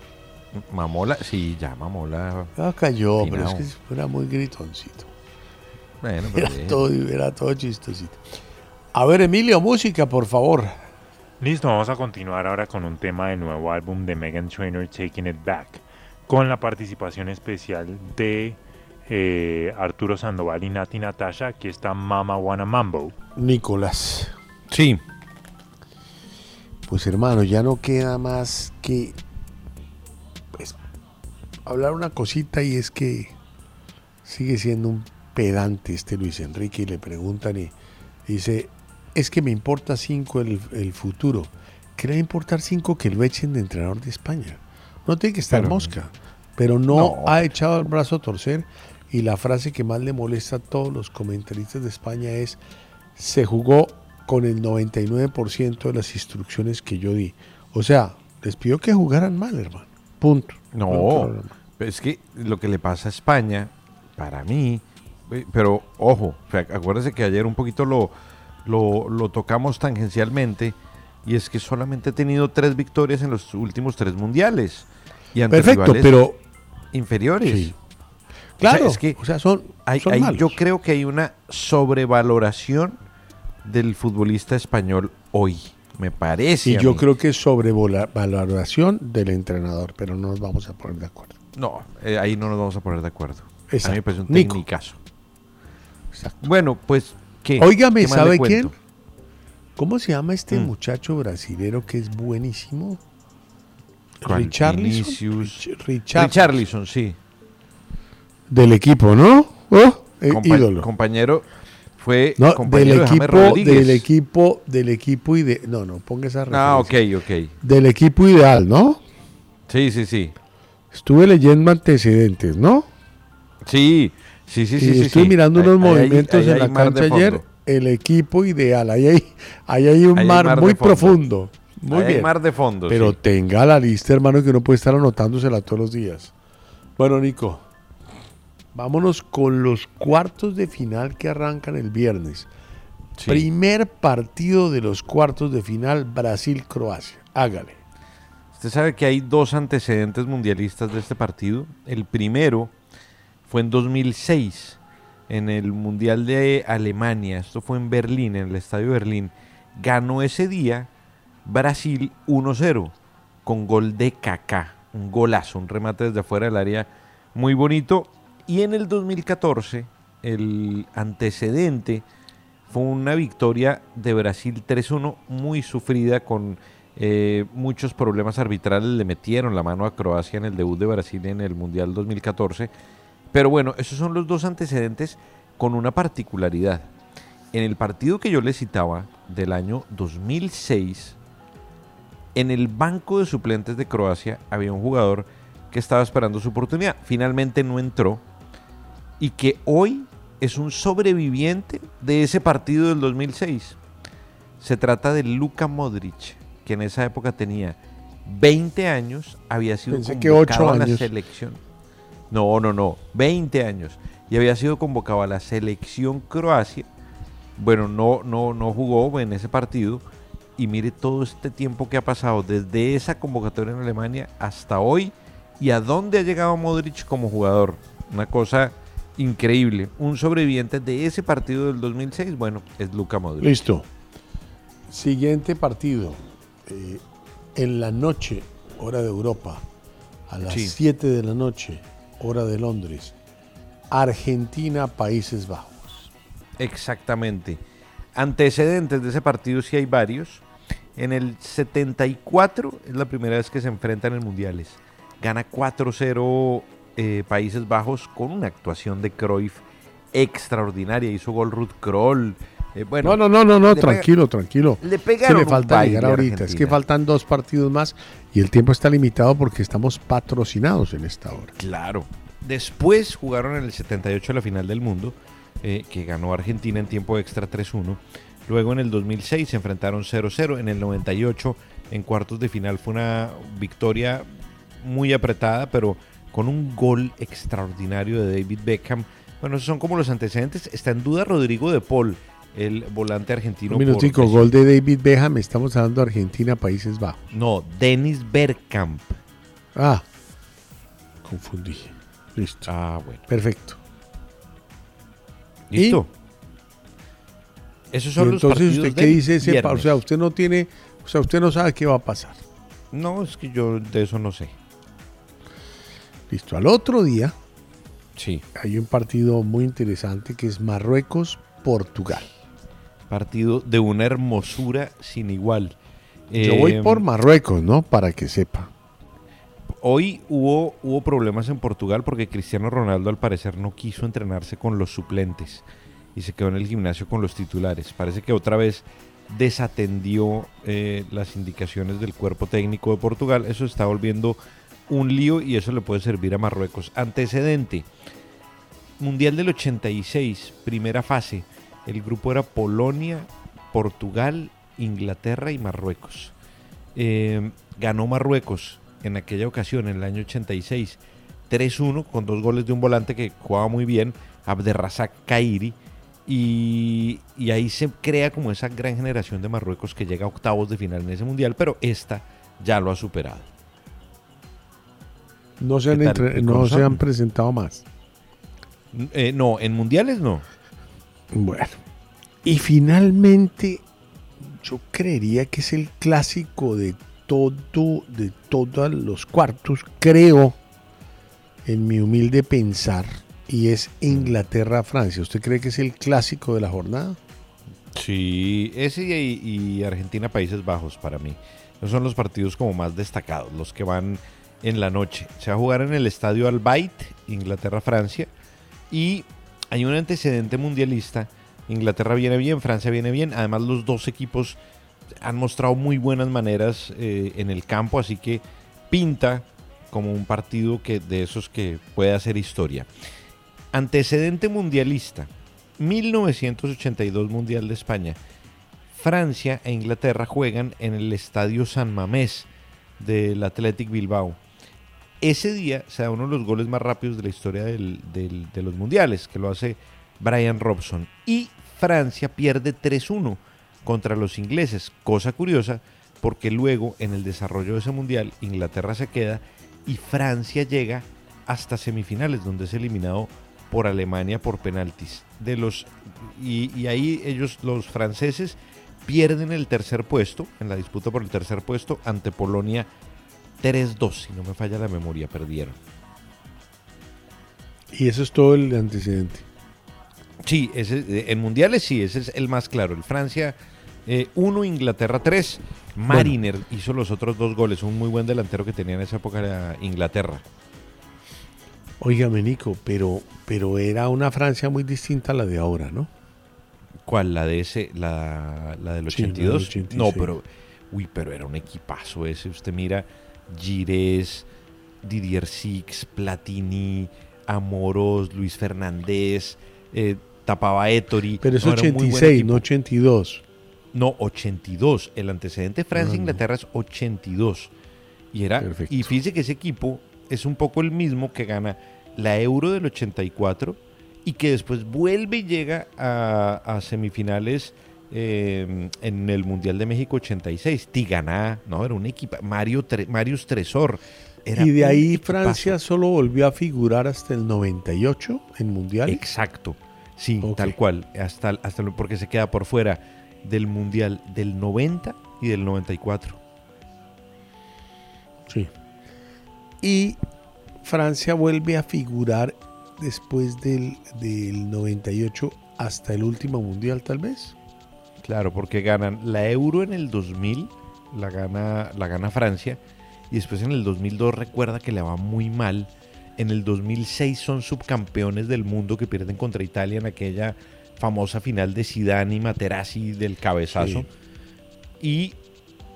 Mamola, sí, ya Mamola. ya cayó, pero es que era muy gritoncito. Bueno, pero Era bien. todo, era todo chistosito. A ver, Emilio, música, por favor. Listo, vamos a continuar ahora con un tema del nuevo álbum de Megan Trainor, Taking It Back, con la participación especial de eh, Arturo Sandoval y Nati Natasha. Aquí está Mama Wanna Mambo. Nicolás. Sí. Pues hermano, ya no queda más que hablar una cosita y es que sigue siendo un pedante este Luis Enrique y le preguntan y dice, es que me importa cinco el, el futuro. ¿Qué le va a importar cinco que lo echen de entrenador de España? No tiene que estar Pero- mosca, pero no, No. ha echado el brazo a torcer y la frase que más le molesta a todos los comentaristas de España es, se jugó con el 99% de las instrucciones que yo di. O sea, les pidió que jugaran mal, hermano. Punto. No, es que lo que le pasa a España, para mí, eh, pero ojo, o sea, acuérdese que ayer un poquito lo, lo, lo tocamos tangencialmente, y es que solamente ha tenido tres victorias en los últimos tres mundiales. Y ante Perfecto, rivales pero- inferiores. Sí. O sea, Claro, es que o sea, son, hay- son hay- malos. yo creo que hay una sobrevaloración del futbolista español hoy, me parece. Y yo mí. creo que es sobrevaloración del entrenador, pero no nos vamos a poner de acuerdo. No, eh, ahí no nos vamos a poner de acuerdo. A mí Exacto. me parece un Nico. tecnicazo. Bueno, pues, ¿qué? Óigame, ¿Qué más le ¿sabe quién? ¿Cómo se llama este Mm. muchacho brasilero que es buenísimo? Richarlison. Richarlison. Richarlison, sí. Del equipo, ¿no? Oh, eh, Compa- ídolo. Compañero, fue No, compañero del de James equipo, del equipo, del equipo ide No, no, ponga esa Ah, ok, referencia. ok. Del equipo ideal, ¿no? Sí, sí, sí. Estuve leyendo antecedentes, ¿no? Sí, sí, sí, y sí. sí. mirando unos ahí movimientos ahí en la cancha ayer. El equipo ideal. Ahí hay, ahí hay un mar, muy profundo. Muy Ahí hay bien. mar de fondo, Pero sí. tenga la lista, hermano, que uno puede estar anotándosela todos los días. Bueno, Nico. Vámonos con los cuartos de final que arrancan el viernes. Primer partido de los cuartos de final Brasil-Croacia. Hágale. Usted sabe que hay dos antecedentes mundialistas de este partido. El primero fue en 2006, en el Mundial de Alemania. Esto fue en Berlín, en el Estadio Berlín. Ganó ese día Brasil 1-0 con gol de Kaká. Un golazo, un remate desde afuera del área muy bonito. Y en el 2014, el antecedente fue una victoria de Brasil 3-1 muy sufrida con eh, muchos problemas arbitrales. Le metieron la mano a Croacia en el debut de Brasil en el Mundial 2014. Pero bueno, esos son los dos antecedentes con una particularidad. En el partido que yo le citaba del año 2006, en el banco de suplentes de Croacia había un jugador que estaba esperando su oportunidad. Finalmente no entró y que hoy es un sobreviviente de ese partido del 2006. Se trata de Luka Modric, que en esa época tenía 20 años, había sido Pensé convocado a la años. selección. No, no, no, 20 años. Y había sido convocado a la selección Croacia. Bueno, no, no, no jugó en ese partido. Y mire todo este tiempo que ha pasado desde esa convocatoria en Alemania hasta hoy y a dónde ha llegado Modric como jugador. Una cosa increíble. Un sobreviviente de ese partido del 2006, bueno, es Luka Modric. Listo. Siguiente partido. eh, en la noche, hora de Europa, a las Sí. 7 de la noche, hora de Londres. Argentina, Países Bajos. Exactamente. Antecedentes de ese partido sí hay varios. En el 74 es la primera vez que se enfrentan en mundiales. Gana 4-0 eh, Países Bajos con una actuación de Cruyff extraordinaria. Hizo gol Ruth Kroll. Eh, bueno, no, no, no, no, tranquilo, tranquilo. Le Es que pegaron le falta llegar ahorita. Es que faltan dos partidos más y el tiempo está limitado porque estamos patrocinados en esta hora. Claro. Después jugaron en el 78 la final del mundo, eh, que ganó Argentina en tiempo extra 3-1. Luego en el 2006 se enfrentaron 0-0. En el 98 en cuartos de final fue una victoria muy apretada, pero con un gol extraordinario de David Beckham. Bueno, esos son como los antecedentes. Está en duda Rodrigo de Paul, el volante argentino. Un minutico, gol de David Beckham. Estamos hablando de Argentina, Países Bajos. No, Dennis Bergkamp. Ah, confundí. Listo. Ah, bueno. Perfecto. ¿Listo? Esos son Y los entonces, partidos ¿usted qué dice? ese o sea, usted no tiene, o sea, usted no sabe qué va a pasar. No, es que yo de eso no sé. Listo. Al otro día, sí. hay un partido muy interesante que es Marruecos-Portugal. Partido de una hermosura sin igual. Yo voy por Marruecos, ¿no? Para que sepa. Hoy hubo, hubo problemas en Portugal porque Cristiano Ronaldo al parecer no quiso entrenarse con los suplentes y se quedó en el gimnasio con los titulares. Parece que otra vez desatendió eh, las indicaciones del cuerpo técnico de Portugal. Eso está volviendo un lío y eso le puede servir a Marruecos. Antecedente. Mundial del 86, primera fase. El grupo era Polonia, Portugal, Inglaterra y Marruecos. Eh, ganó Marruecos en aquella ocasión, en el año 86, 3-1 con dos goles de un volante que jugaba muy bien, Abderrazak Kairi. Y ahí se crea como esa gran generación de Marruecos que llega a octavos de final en ese mundial, pero esta ya lo ha superado. No se han, presentado más. Eh, no, en mundiales no. Bueno. Y finalmente, yo creería que es el clásico de todo, de todos los cuartos, creo, en mi humilde pensar, y es Inglaterra-Francia. ¿Usted cree que es el clásico de la jornada? Sí, ese y, y Argentina Países Bajos para mí. Esos son los partidos como más destacados, los que van en la noche. Se va a jugar en el estadio Al Bayt, Inglaterra-Francia. Y hay un antecedente mundialista. Inglaterra viene bien, Francia viene bien. Además los dos equipos han mostrado muy buenas maneras eh, en el campo, así que pinta como un partido que, de esos que puede hacer historia. Antecedente mundialista. 1982 Mundial de España. Francia e Inglaterra juegan en el Estadio San Mamés del Athletic Bilbao. Ese día se da uno de los goles más rápidos de la historia de los mundiales, que lo hace Brian Robson. Y Francia pierde 3-1 contra los ingleses, cosa curiosa, porque luego en el desarrollo de ese mundial Inglaterra se queda y Francia llega hasta semifinales, donde es eliminado por Alemania por penaltis. De los, y ahí ellos, los franceses, pierden el tercer puesto, en la disputa por el tercer puesto, ante Polonia 3-2, si no me falla la memoria, perdieron. Y eso es todo el antecedente. Sí, ese, eh, en mundiales sí, ese es el más claro. El Francia 1, Inglaterra 3. Mariner hizo los otros dos goles, un muy buen delantero que tenía en esa época era Inglaterra. Óigame, Nico, pero, pero era una Francia muy distinta a la de ahora, ¿no? ¿Cuál? ¿La de ese? ¿La, la del Sí, la del 82? 86. No, pero. Uy, pero era un equipazo ese. Usted mira, Gires, Didier Six, Platini, Amoros, Luis Fernández, eh, tapaba Ettore. Pero es No, era un muy buen 86, equipo. no 82. No, 82. El antecedente Francia-Inglaterra es 82. Y era y fíjese que ese equipo es un poco el mismo que gana la Euro del 84 y que después vuelve y llega a, a semifinales eh, en el Mundial de México 86. Tiganá, no, era un equipo. Mario Tre- Marius Tresor. Era y de ahí. Francia solo volvió a figurar hasta el 98 en Mundial. Exacto. Sí, tal cual. Hasta, hasta porque se queda por fuera del Mundial del 90 y del 94. Sí. Y Francia vuelve a figurar después del, del 98 hasta el último Mundial, tal vez. Claro, porque ganan la Euro en el 2000, la gana, la gana Francia, y después en el 2002 recuerda que le va muy mal. En el 2006 son subcampeones del mundo que pierden contra Italia en aquella famosa final de Zidane y Materazzi del cabezazo. Y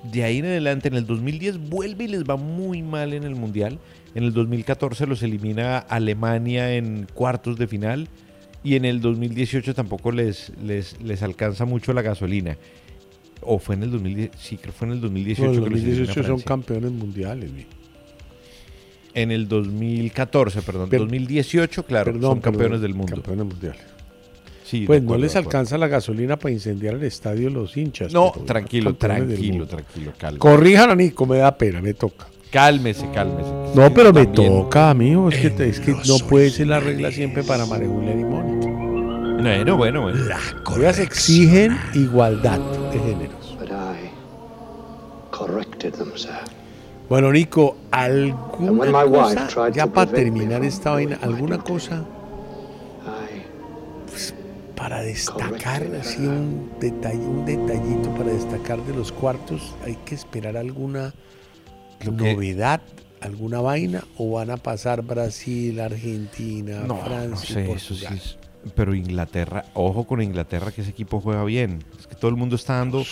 de ahí en adelante, en el 2010 vuelve y les va muy mal en el Mundial. En el 2014 los elimina Alemania en cuartos de final. Y en el 2018 tampoco les, les, les alcanza mucho la gasolina. O fue en el 2010, sí, creo que fue en el 2018 No, en elimina 2018 son campeones mundiales. mi. En el 2014, perdón, Per- 2018, claro, Perdón, son campeones perdón, del mundo. Campeones mundiales. Sí, pues no acuerdo, les de acuerdo. alcanza la gasolina para incendiar el estadio los hinchas. No, tranquilo, tranquilo, tranquilo, calma. Corrijan a Nico, me da pena, me toca. Cálmese, cálmese. No, pero me También. toca, amigo. Es que, te- es que no puede ser la regla siempre para María Julián y Mónica. Bueno, bueno, bueno. Ellas exigen igualdad de géneros. But I corrected them, sir. Bueno, Nico, ¿alguna cosa, ya para terminar esta vaina, alguna cosa pues, para destacar, así un, detalle, un detallito para destacar de los cuartos? ¿Hay que esperar alguna Lo que- novedad, alguna vaina? ¿O van a pasar Brasil, Argentina, No, Francia, no sé, eso sí es- Pero Inglaterra, ojo con Inglaterra, que ese equipo juega bien. Es que todo el mundo está dando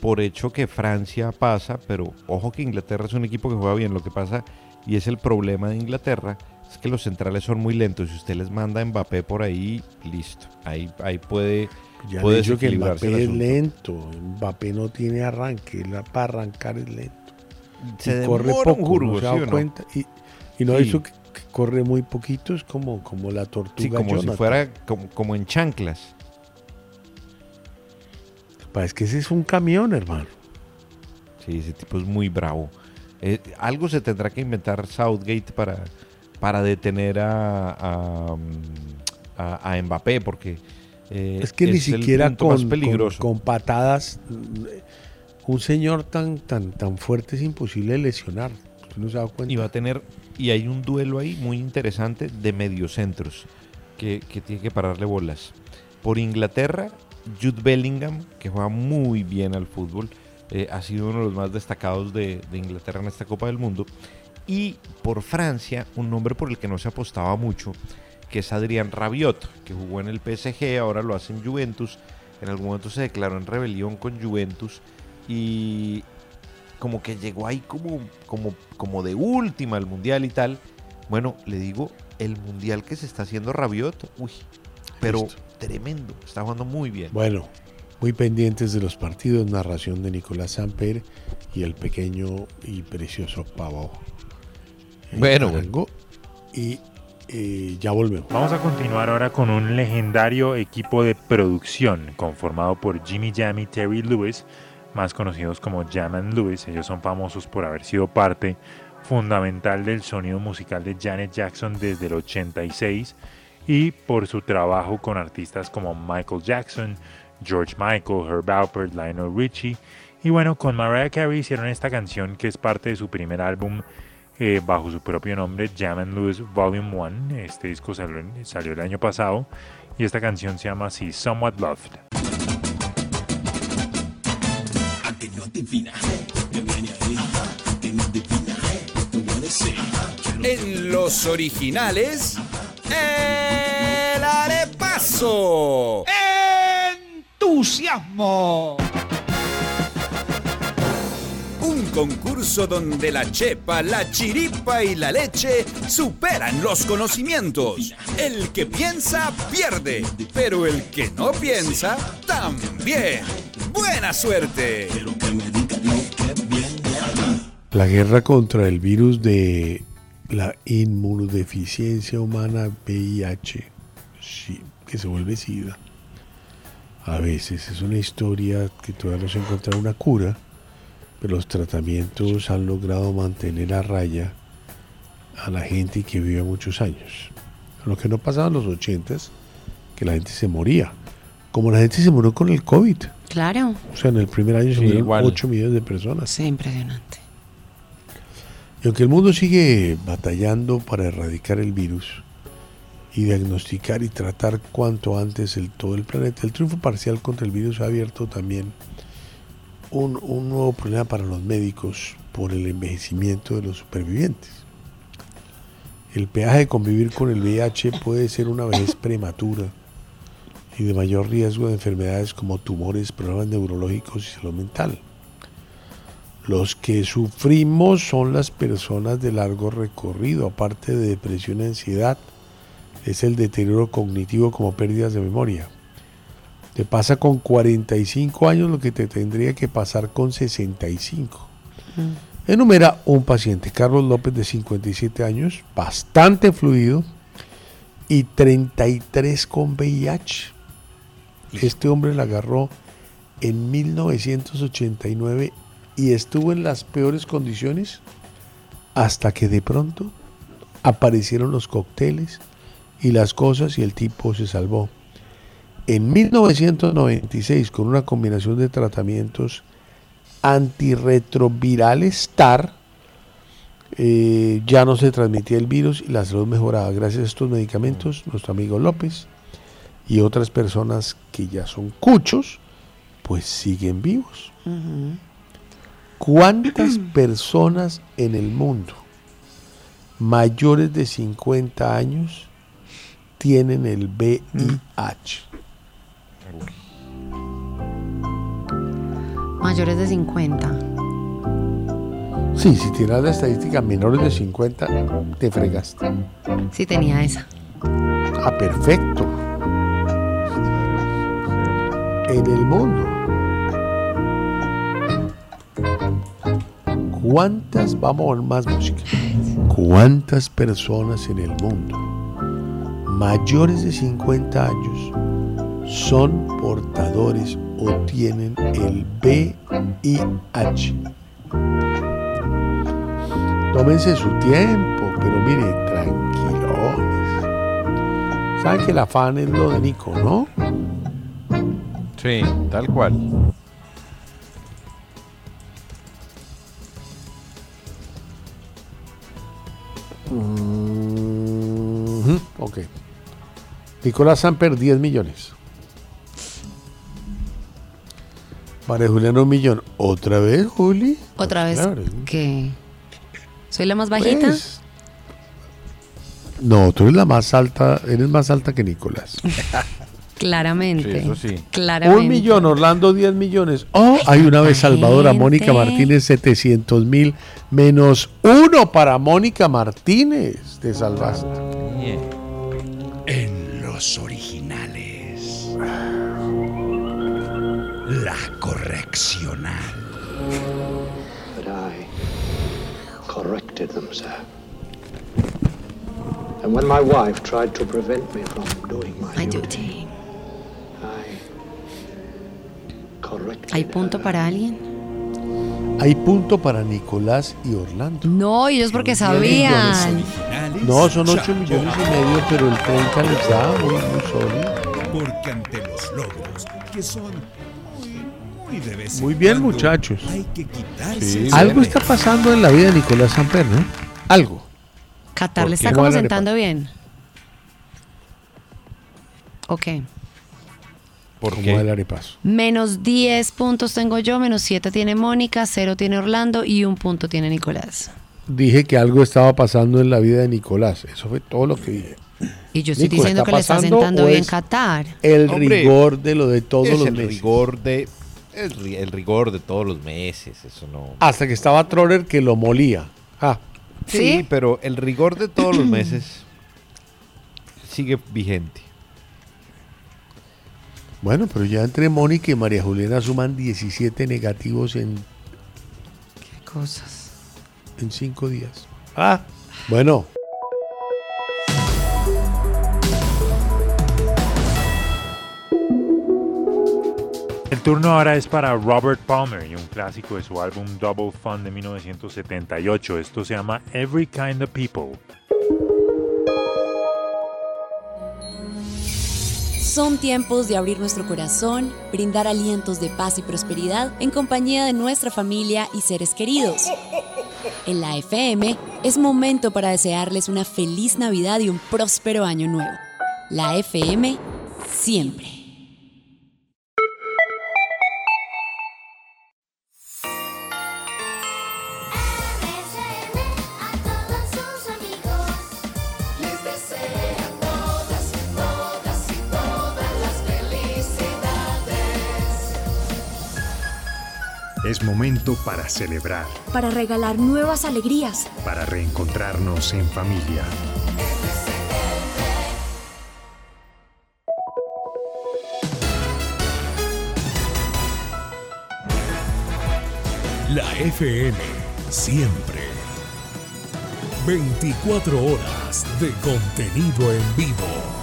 por hecho que Francia pasa, pero ojo que Inglaterra es un equipo que juega bien. Lo que pasa, y es el problema de Inglaterra, es que los centrales son muy lentos. Si usted les manda a Mbappé por ahí, listo. Ahí, ahí puede, Ya puede que Mbappé es lento. Mbappé no tiene arranque. él Para arrancar es lento. Se Y corre un poco, jurgo, no se ¿sí no? cuenta. Y, y no Sí. que, que corre muy poquito, es como, como la tortuga Sí, como si fuera como, como en chanclas. Es que ese es un camión, hermano. Sí, ese tipo es muy bravo. Eh, algo se tendrá que inventar Southgate para, para detener a, a, mm, a- a Mbappé, porque eh, Es que ni siquiera con, con, con patadas, un señor tan, tan, tan fuerte es imposible lesionar. Y va a tener, y hay un duelo ahí muy interesante de mediocentros que, que tiene que pararle bolas. Por Inglaterra, Jude Bellingham, que juega muy bien al fútbol, eh, ha sido uno de los más destacados de, de Inglaterra en esta Copa del Mundo. Y por Francia, un nombre por el que no se apostaba mucho, que es Adrián Rabiot, que jugó en el PSG, ahora lo hace en Juventus. En algún momento se declaró en rebelión con Juventus y como que llegó ahí como, como, como de última al mundial y tal. Bueno, le digo, el mundial que se está haciendo Rabiot, uy, pero Listo. tremendo, está jugando muy bien. Bueno, muy pendientes de los partidos, narración de Nicolás Samper y el pequeño y precioso Pavo. Bueno, algo y eh, ya volvemos. Vamos a continuar ahora con un legendario equipo de producción conformado por Jimmy Jam y Terry Lewis, más conocidos como Jam Lewis. Ellos son famosos por haber sido parte fundamental del sonido musical de Janet Jackson desde el 86 y por su trabajo con artistas como Michael Jackson, George Michael, Herb Alpert, Lionel Richie y bueno, con Mariah Carey hicieron esta canción que es parte de su primer álbum eh, bajo su propio nombre, Jam and Lewis Volume 1. Este disco salió, salió el año pasado y esta canción se llama así, Somewhat Loved. En los originales, el arepaso. ¡Entusiasmo! Un concurso donde la chepa, la chiripa y la leche superan los conocimientos. El que piensa pierde, pero el que no piensa también. Buena suerte. La guerra contra el virus de la inmunodeficiencia humana VIH, que se vuelve SIDA. A veces es una historia que todavía no se encuentra una cura, pero los tratamientos han logrado mantener a raya a la gente que vive muchos años. Lo que no pasaba en los 80 que la gente se moría. Como la gente se murió con el COVID. Claro. O sea, en el primer año se Sí, murieron igual. 8 millones de personas. Sí, impresionante. Y aunque el mundo sigue batallando para erradicar el virus y diagnosticar y tratar cuanto antes el, todo el planeta, el triunfo parcial contra el virus ha abierto también un, nuevo problema para los médicos por el envejecimiento de los supervivientes. El peaje de convivir con el VIH puede ser una vejez prematura y de mayor riesgo de enfermedades como tumores, problemas neurológicos y salud mental. Los que sufrimos son las personas de largo recorrido, aparte de depresión y ansiedad, es el deterioro cognitivo como pérdidas de memoria. Te pasa con 45 años lo que te tendría que pasar con 65. Enumera un paciente, Carlos López, de 57 años, bastante fluido, y 33 con VIH. Este hombre la agarró en 1989 y estuvo en las peores condiciones hasta que de pronto aparecieron los cócteles y las cosas y el tipo se salvó. En 1996, con una combinación de tratamientos antirretrovirales TAR, eh, ya no se transmitía el virus y la salud mejoraba. Gracias a estos medicamentos, nuestro amigo López y otras personas que ya son cuchos, pues siguen vivos. ¿Cuántas <clears throat> personas en el mundo mayores de 50 años tienen el VIH? Mayores de 50. Sí, si tienes la estadística menores de 50, te fregaste. Sí tenía esa. Ah, perfecto. En el mundo. ¿Cuántas, vamos a ver más música? ¿Cuántas personas en el mundo mayores de 50 años son portadores o tienen el VIH? Tómense su tiempo, pero mire, tranquilones. Saben que el afán es lo de Nico, ¿no? Sí, tal cual. Mhm, Ok. Nicolás Samper, 10 millones. María Juliana, un millón. ¿Otra vez, Juli? Otra vez Claro. que soy la más bajita. Pues, No, tú eres la más alta, eres más alta que Nicolás. <laughs> Claramente. Sí, eso sí. Claramente. Un millón, Orlando 10 millones. Oh, hay una vez Salvador a Mónica. Martínez 700 mil menos uno para Mónica Martínez. Te salvaste. En los originales. La correccional. But I corrected them, sir. And when my wife tried to prevent me from doing my, My duty, duty. I corrected ¿Hay punto para alguien? Hay punto para Nicolás y Orlando. No, ellos porque sabían. No, son 8 millones y medio, pero el 30 les da muy, muy sólido. Porque ante los logros, que son muy, muy de vez en Muy bien, muchachos. Hay que quitarse Sí, ese Algo está pasando en la vida de Nicolás Samper, ¿no? Algo. Qatar ¿Por le está ¿Cómo como sentando bien. Ok. ¿Por ¿Cómo el arepaso? Menos 10 puntos tengo yo, menos 7 tiene Mónica, 0 tiene Orlando y un punto tiene Nicolás. Dije que algo estaba pasando en la vida de Nicolás. Eso fue todo lo que dije. Y yo estoy Nico, diciendo ¿está que le está sentando bien Qatar. El Hombre, rigor de lo de todos es los el meses. rigor de el, ri- el rigor de todos los meses, eso no. Hasta que estaba Troller que lo molía. Ah, Sí, pero el rigor de todos los meses sigue vigente. Bueno, pero ya entre Mónica y María Juliana suman 17 negativos en, Qué cosas. en 5 días. Ah, bueno. Turno ahora es para Robert Palmer y un clásico de su álbum Double Fun de 1978. Esto se llama Every Kind of People. Son tiempos de abrir nuestro corazón, brindar alientos de paz y prosperidad en compañía de nuestra familia y seres queridos. En la FM es momento para desearles una feliz Navidad y un próspero año nuevo. La FM siempre. Es momento para celebrar, Para regalar nuevas alegrías. para reencontrarnos en familia. La FM, siempre. 24 horas de contenido en vivo.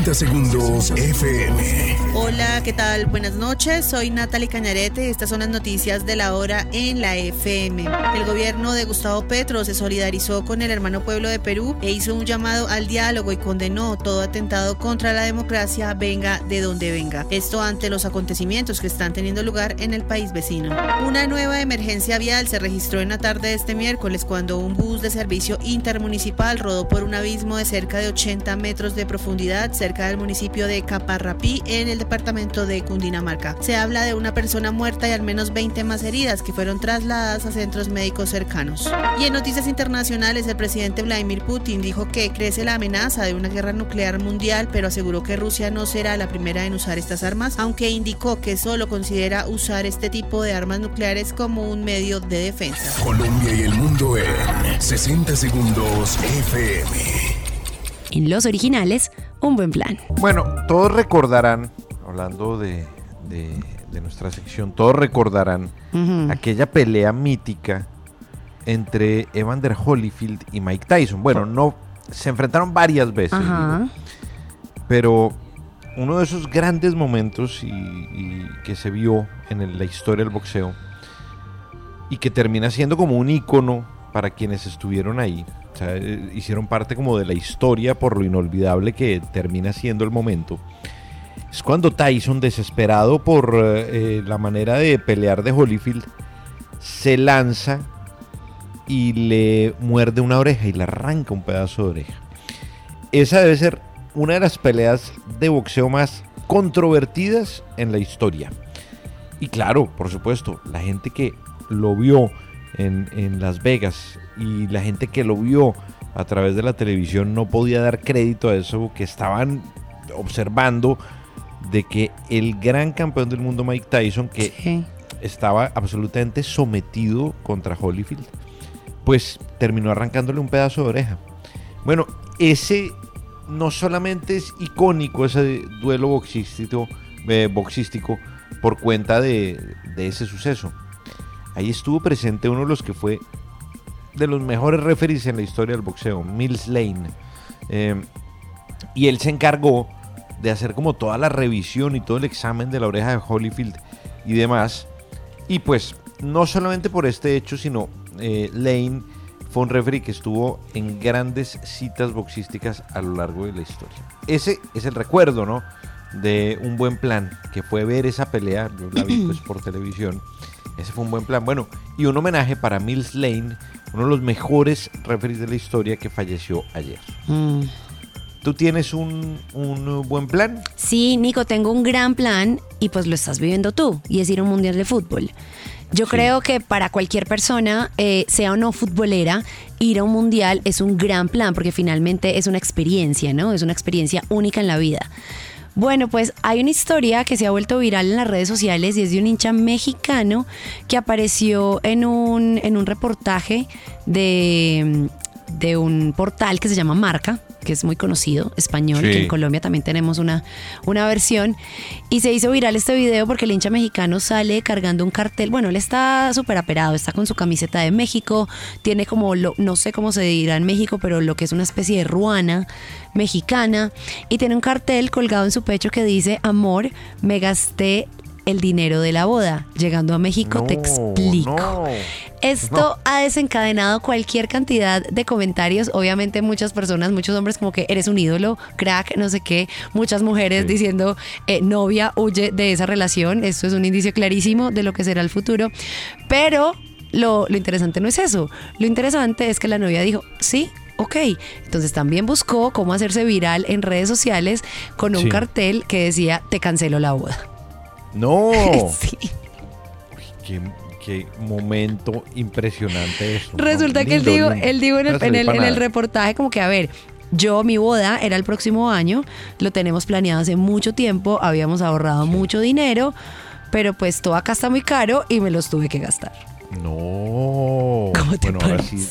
60 segundos FM. Hola, ¿qué tal? Buenas noches, soy Natalie Cañarete estas son las noticias de la hora en la FM. El gobierno de Gustavo Petro se solidarizó con el hermano pueblo de Perú e hizo un llamado al diálogo y condenó todo atentado contra la democracia, venga de donde venga. Esto ante los acontecimientos que están teniendo lugar en el país vecino. Una nueva emergencia vial se registró en la tarde de este miércoles cuando un bus de servicio intermunicipal rodó por un abismo de cerca de 80 metros de profundidad cerca del municipio de Caparrapí en el departamento de Cundinamarca. Se habla de una persona muerta y al menos 20 más heridas que fueron trasladadas a centros médicos cercanos. Y en noticias internacionales, el presidente Vladimir Putin dijo que crece la amenaza de una guerra nuclear mundial, pero aseguró que Rusia no será la primera en usar estas armas, aunque indicó que solo considera usar este tipo de armas nucleares como un medio de defensa. Colombia y el mundo en 60 segundos FM. En los originales, un buen plan. Bueno, todos recordarán, hablando de, de- de nuestra sección, todos recordarán aquella pelea mítica entre Evander Holyfield y Mike Tyson. Bueno, no se enfrentaron varias veces, Ajá. digo, pero uno de esos grandes momentos y, y que se vio en el- la historia del boxeo y que termina siendo como un ícono para quienes estuvieron ahí. Eh, hicieron parte como de la historia por lo inolvidable que termina siendo el momento. Es cuando Tyson, desesperado por eh, eh, la manera de pelear de Holyfield, se lanza y le muerde una oreja y le arranca un pedazo de oreja. Esa debe ser una de las peleas de boxeo más controvertidas en la historia. Y claro, por supuesto, la gente que lo vio en, en Las Vegas y la gente que lo vio a través de la televisión no podía dar crédito a eso, que estaban observando de que el gran campeón del mundo Mike Tyson, que estaba absolutamente sometido contra Holyfield, pues terminó arrancándole un pedazo de oreja. Bueno, ese no solamente es icónico ese duelo boxístico, eh, boxístico por cuenta de, de ese suceso. Ahí estuvo presente uno de los que fue de los mejores referees en la historia del boxeo, Mills Lane. Eh, y él se encargó de hacer como toda la revisión y todo el examen de la oreja de Holyfield y demás. Y pues no solamente por este hecho, sino eh, Lane fue un referee que estuvo en grandes citas boxísticas a lo largo de la historia. Ese es el recuerdo, ¿no? De un buen plan, que fue ver esa pelea, yo la vi pues por televisión. Ese fue un buen plan. Bueno, y un homenaje para Mills Lane, uno de los mejores referees de la historia que falleció ayer. Mm. ¿Tú tienes un, un buen plan? Sí, Nico, tengo un gran plan y pues lo estás viviendo tú, y es ir a un mundial de fútbol. Yo creo que para cualquier persona, eh, sea o no futbolera, ir a un mundial es un gran plan porque finalmente es una experiencia, ¿no? Es una experiencia única en la vida. Bueno, pues hay una historia que se ha vuelto viral en las redes sociales y es de un hincha mexicano que apareció en un, en un reportaje de, de un portal que se llama Marca, que es muy conocido, español, Sí. que en Colombia también tenemos una, una versión. Y se hizo viral este video porque el hincha mexicano sale cargando un cartel. Bueno, él está súper aperado, está con su camiseta de México, tiene como, lo, no sé cómo se dirá en México, pero lo que es una especie de ruana mexicana. Y tiene un cartel colgado en su pecho que dice, amor, me gasté el dinero de la boda. Llegando a México te explico. Esto ha desencadenado cualquier cantidad de comentarios. Obviamente muchas personas, muchos hombres como que eres un ídolo, crack, no sé qué. Muchas mujeres diciendo, eh, novia, huye de esa relación. Esto es un indicio clarísimo de lo que será el futuro. Pero lo, lo interesante no es eso. Lo interesante es que la novia dijo, sí. Ok, entonces también buscó cómo hacerse viral en redes sociales con un Sí. cartel que decía te cancelo la boda. No. <laughs> Sí. Uy, qué, qué momento impresionante eso. ¿no? Resulta que él dijo, él dijo en el, en en reportaje como que, a ver, yo mi boda era el próximo año, lo tenemos planeado hace mucho tiempo, habíamos ahorrado mucho dinero, pero pues todo acá está muy caro y me los tuve que gastar. No. bueno, ahora sí.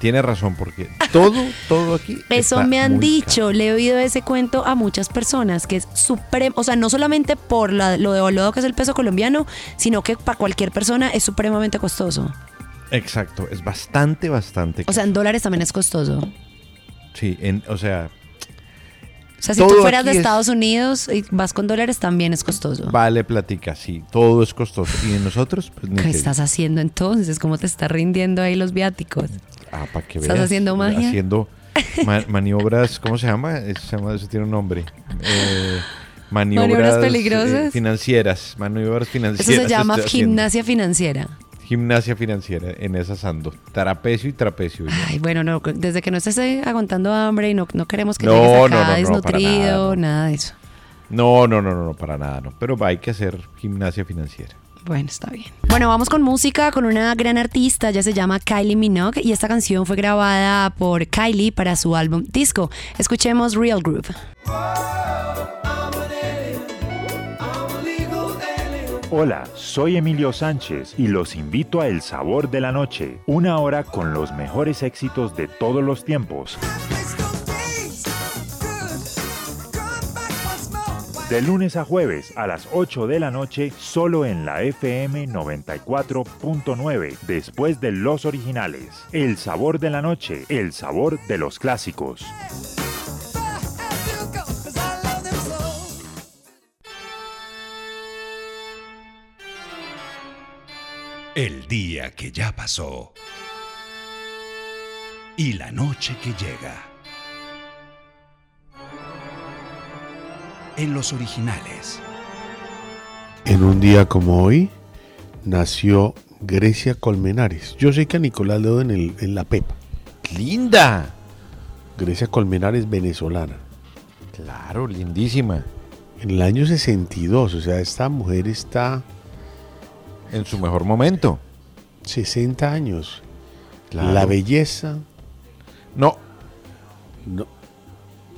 Tiene razón, porque todo, todo aquí. Eso está me han muy dicho, le he oído ese cuento a muchas personas, que es supremo, o sea, no solamente por la- lo devaluado que es el peso colombiano, sino que para cualquier persona es supremamente costoso. Exacto, es bastante, bastante. O sea, en dólares también es costoso. sí, en, o sea, O sea, si Todo tú fueras de es- Estados Unidos y vas con dólares también es costoso. vale platica, sí, todo es costoso. Y en nosotros, pues ¿Qué estás haciendo entonces? ¿Cómo te está rindiendo ahí los viáticos? Ah, para que ¿Estás veas, haciendo magia? Haciendo <laughs> ma- maniobras, ¿cómo se llama? Eso, se llama- eso tiene un nombre. Eh, maniobras, Maniobras eh, peligrosas. financieras, maniobras Eso financieras. se llama haciendo. gimnasia financiera. Gimnasia financiera, en esas ando. Trapecio y trapecio. Ay, bueno, no, desde que no estés eh, aguantando hambre y no, no queremos que No, llegues acá desnutrido, nada, nada de eso. No, no, no, no, no, para nada, no. Pero hay que hacer gimnasia financiera. Bueno, está bien. Bueno, vamos con música con una gran artista, ella se llama Kylie Minogue y esta canción fue grabada por Kylie para su álbum Disco. Escuchemos Real Groove. Hola, soy Emilio Sánchez y los invito a El Sabor de la Noche, una hora con los mejores éxitos de todos los tiempos. De lunes a jueves a las 8 de la noche, solo en la FM 94.9, después de los originales. El Sabor de la Noche, el sabor de los clásicos. El día que ya pasó. Y la noche que llega. En los originales. En un día como hoy nació Grecia Colmenares. Yo sé que a Nicolás le doy en, el- en la pepa. ¡Linda! Grecia Colmenares, venezolana. Claro, lindísima. En el año 62, o sea, esta mujer está... En su mejor momento. 60 años. Claro. La belleza. No. No.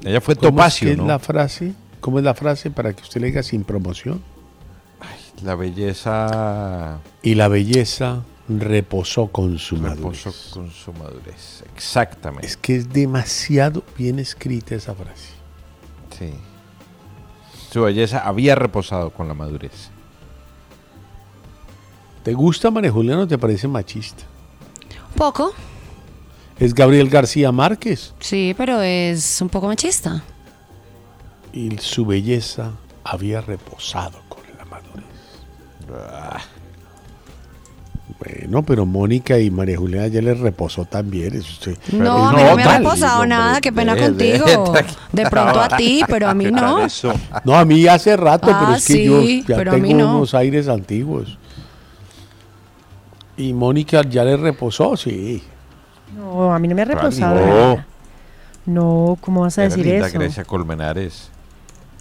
Ella fue ¿Cómo Topacio, es que ¿no? es la frase? ¿Cómo es la frase para que usted le diga sin promoción? La belleza Y la belleza reposó con su madurez. reposó con su madurez. Exactamente. Es que es demasiado bien escrita esa frase. Sí. Su belleza había reposado con la madurez. ¿Te gusta María Juliana o te parece machista? Poco, Es Gabriel García Márquez sí, pero es un poco machista. Y su belleza había reposado con la madurez. Ah, Bueno, pero Mónica y María Juliana ya les reposó también. Eso sí. No, a mí no me ha reposado nada, qué pena de- de- contigo. <laughs> De pronto a ti, pero a mí no. No, a mí hace rato, Ah, pero es que sí, yo ya pero a tengo mí no. unos aires antiguos. Y Mónica ya le reposó, sí. No, a mí no me ha reposado. No. nada. No, ¿cómo vas a era decir linda eso? Grecia Colmenares.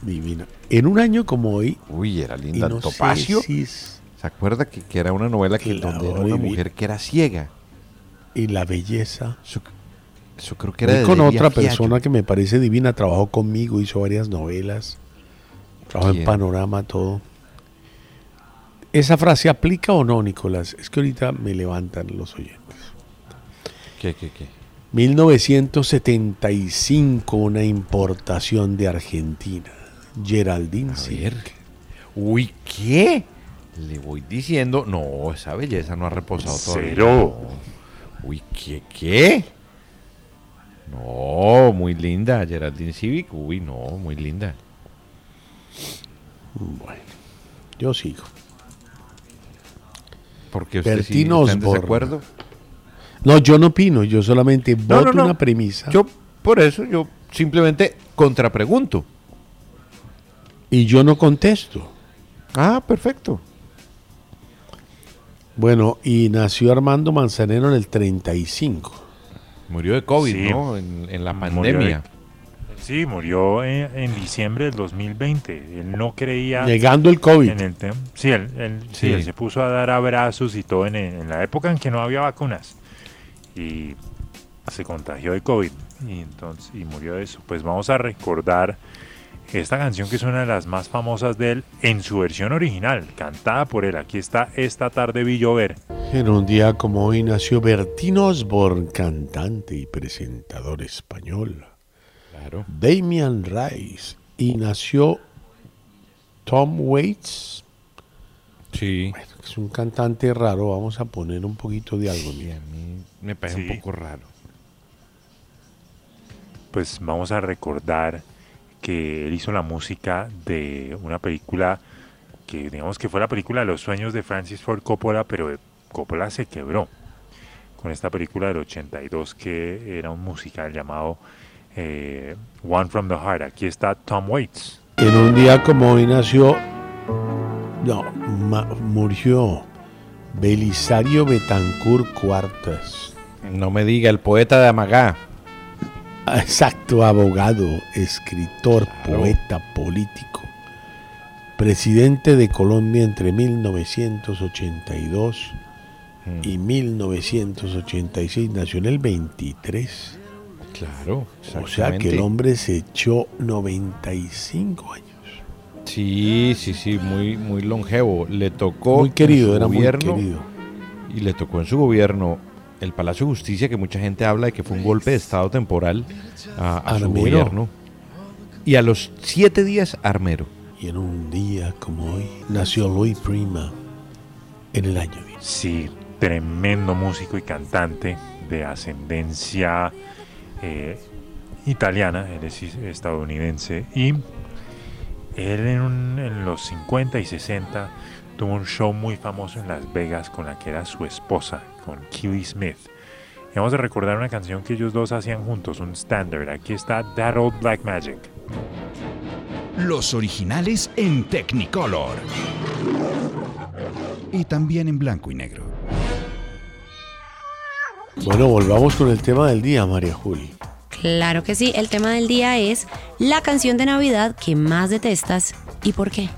Divina. En un año como hoy. Uy, era linda. no Topacio. si es- ¿Se acuerda que, que era una novela que donde era una mujer que era ciega? Y la belleza. Eso creo que era de con Delia otra Fiallo. persona que me parece divina, trabajó conmigo, hizo varias novelas, trabajó en. Panorama, todo. ¿Esa frase aplica o no, Nicolás? Es que ahorita me levantan los oyentes. ¿Qué, qué, qué? 1975, una importación de Argentina. Geraldine Silk. Uy, ¿qué? Le voy diciendo, no, esa belleza no ha reposado todavía. Cero. No. Uy, ¿qué, qué? No, muy linda, Geraldine Civic. Uy, no, muy linda. Bueno, yo sigo. Porque usted sí está en desacuerdo. No, yo no opino, yo solamente No, voto no, no. una premisa. Yo, por eso, yo simplemente contrapregunto. Y yo no contesto. Ah, perfecto. Bueno, y nació Armando Manzanero en el 35. Murió de COVID, Sí. ¿no? En, en la Murió pandemia. de- Sí, murió en, en diciembre del 2020. Él no creía. Negando el COVID. En el tem- sí, él, él- sí, Sí. él se puso a dar abrazos y todo en, en la época en que no había vacunas. Y se contagió de COVID y, entonces, y murió de eso. Pues vamos a recordar esta canción que es una de las más famosas de él en su versión original, cantada por él. Aquí está Esta tarde vi llover. En un día como hoy nació Bertín Osborne, cantante y presentador español. Claro. Damian Rice. Y nació Tom Waits. Sí. es un cantante raro. Vamos a poner un poquito de algo. Sí, a mí me parece Sí. un poco raro. pues vamos a recordar que él hizo la música de una película que digamos que fue la película de los sueños de Francis Ford Coppola, pero Coppola se quebró con esta película del 82 que era un musical llamado eh, One from the Heart. Aquí está Tom Waits. En un día como hoy nació. No, ma- murió Belisario Betancourt Cuartas. No me diga, el poeta de Amagá. Exacto, abogado, escritor, poeta, político. Presidente de Colombia entre 1982 y 1986. Nació en el 23. Claro, O sea que el hombre se echó 95 años. Sí, sí, sí, muy, muy longevo. Le tocó. Muy en querido, era muy gobierno, querido. Y le tocó en su gobierno el Palacio de Justicia, que mucha gente habla de que fue un golpe de Estado temporal a, a su gobierno. Y a los siete días, Armero. Y en un día como hoy nació Luis Prima en el año 10. Sí, tremendo músico y cantante de ascendencia eh, italiana, él es estadounidense. Y él en, un- en los 50 y 60 tuvo un show muy famoso en Las Vegas con la que era su esposa, con Keely Smith. Y vamos a recordar una canción que ellos dos hacían juntos, un standard. Aquí está That Old Black Magic. Los originales en Technicolor. Y también en blanco y negro. Bueno, volvamos con el tema del día, María Juli. Claro que sí, el tema del día es la canción de Navidad que más detestas y por qué.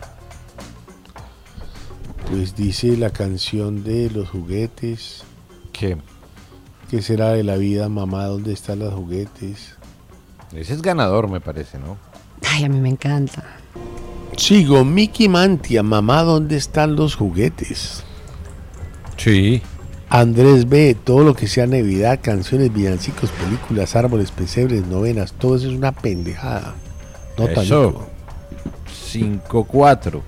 Pues dice la canción de los juguetes. ¿Qué? ¿Qué será de la vida, mamá? ¿Dónde están los juguetes? Ese es ganador, me parece, ¿no? Ay, a mí me encanta. Sigo, Mickey Mantia, mamá, ¿dónde están los juguetes? Sí. Andrés B, todo lo que sea Navidad, canciones, villancicos, películas, árboles, pesebres, novenas, todo eso es una pendejada. No Eso. 5-4.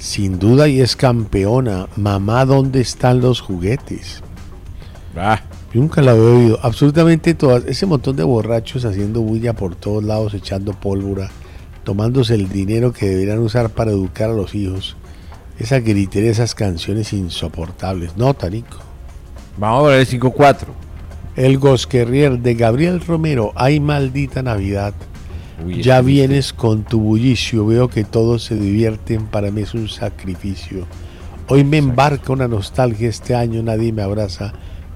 Sin duda y es campeona. Mamá, ¿dónde están los juguetes? Ah. Yo nunca la había oído. Absolutamente todas. Ese montón de borrachos haciendo bulla por todos lados, echando pólvora, tomándose el dinero que deberían usar para educar a los hijos. Esa gritería, esas canciones insoportables. No, Tanico. Vamos a ver el 5-4. El Gosquerrier de Gabriel Romero. Ay, maldita Navidad. Uy, ya vienes con tu bullicio. Veo que todos se divierten. Para mí es un sacrificio. Hoy me embarca una nostalgia. Este año nadie me abraza.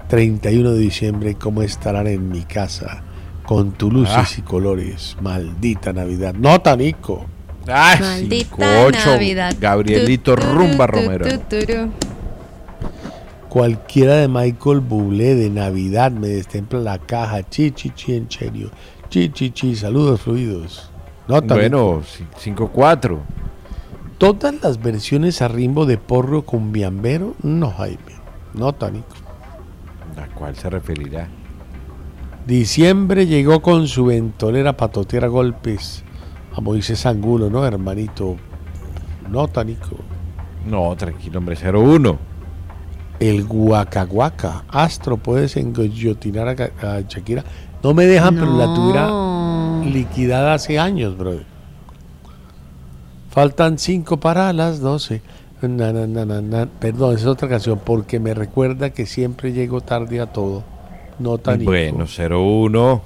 31 de diciembre, ¿cómo estarán en mi casa? Con tu luces Ah. y colores. Maldita Navidad. No, Tanico. Ay, Maldita 5-8. Navidad. Gabrielito Tu, tu, Rumba tu, Romero. tu, tu, tu. Cualquiera de Michael Bublé de Navidad me destempla la caja. Chi, chi, chi, en serio. Chi, chi, chi. Saludos fluidos. No. Bueno, 5-4. Todas las versiones a rimbo de porro cumbiambero, no, Jaime. No, Tanico. ¿A cuál se referirá? Diciembre llegó con su ventolera patotear a golpes a Moisés Angulo, ¿no, hermanito? No, Tanico. No, tranquilo, hombre, 0-1. El guacaguaca. Astro, puedes engoyotinar a, a Shakira. No me dejan, pero la tuviera liquidada hace años, brother. Faltan cinco para las 12. Na, na, na, na, na. Perdón, esa es otra canción porque me recuerda que siempre llego tarde a todo. No tan Bueno, 0-1.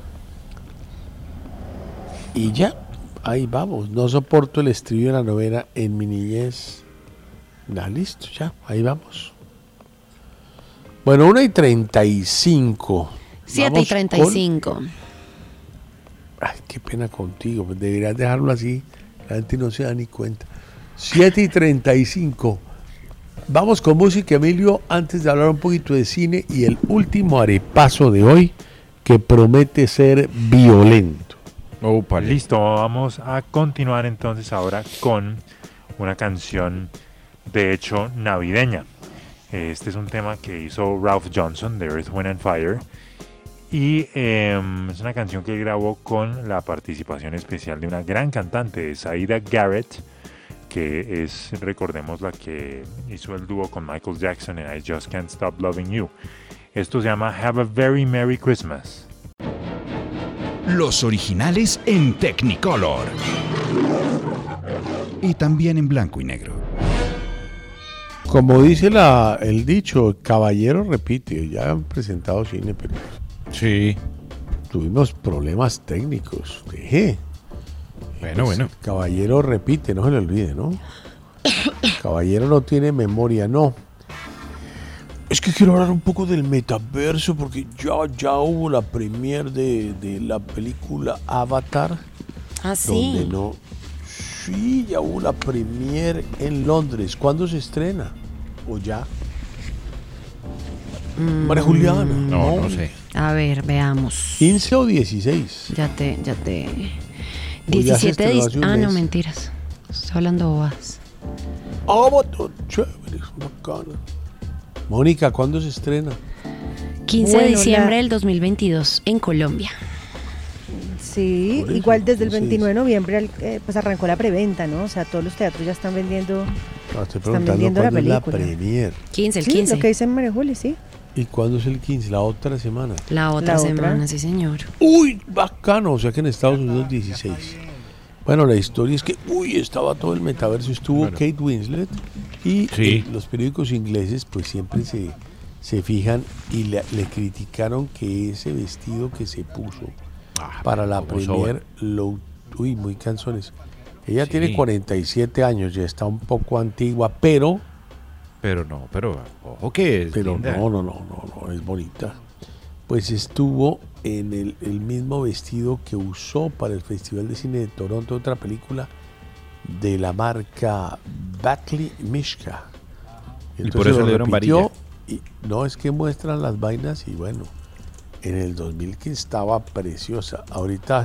Y ya, ahí vamos. No soporto el estribillo de la novena en mi niñez. Ya, listo, ya, ahí vamos. Bueno, 1 y 35. 7 y Vamos 35. con- Ay, qué pena contigo. deberías dejarlo así. La gente no se da ni cuenta. 7 y 35. Vamos con música, Emilio, antes de hablar un poquito de cine y el último arepaso de hoy que promete ser violento. Listo, vamos a continuar entonces ahora con una canción de hecho navideña. Este es un tema que hizo Ralph Johnson de Earth, Wind and Fire. Y em, es una canción que grabó con la participación especial de una gran cantante, Saida Garrett, que es, recordemos, la que hizo el dúo con Michael Jackson en I Just Can't Stop Loving You. Esto se llama Have a Very Merry Christmas. Los originales en Technicolor. Y también en blanco y negro. Como dice la, el dicho, caballero repite, ya han presentado cine, pero sí. tuvimos problemas técnicos. Bueno, Pues, bueno. Caballero repite, no se le olvide, ¿no? <coughs> caballero no tiene memoria, no. Es que quiero hablar un poco del metaverso porque ya, ya hubo la premiere de, de la película Avatar. Ah, sí. Donde no. Sí, ya hubo la premiere en Londres. ¿Cuándo se estrena? ¿O ya? María Juliana. No, no sé. A ver, veamos. 15 o 16. Ya te, ya te. Pues ya se 17 de un Ah, no, mentiras. Estoy hablando bobadas. Avatar, chévere, bacana. Mónica, ¿cuándo se estrena? 15 de Bueno, la- diciembre del 2022 en Colombia. Sí, eso, igual desde el entonces- 29 de noviembre eh, pues arrancó la preventa, ¿no? O sea, todos los teatros ya están vendiendo. No, estoy Están vendiendo la la película. premier. 15, el sí, 15. lo que dice María Juli, sí. ¿Y cuándo es el 15? La otra semana. La otra La otra. semana, sí, señor. Uy, bacano. O sea que en Estados Unidos 16. Bueno, la historia es que, uy, estaba todo el metaverso. Estuvo Kate Winslet y Sí. eh, los periódicos ingleses pues siempre se, se fijan y le, le criticaron que ese vestido que se puso para la premier, lo, uy, muy canzones. Ella Sí. tiene 47 años, ya está un poco antigua, pero... Pero no, pero ojo que es Pero linda. no, no, no, no, no, es bonita. Pues estuvo en el, el mismo vestido que usó para el Festival de Cine de Toronto, otra película de la marca Batley Mishka. Y por eso le dieron repitió, y no es que muestran las vainas y bueno, en el 2000 que estaba preciosa. Ahorita,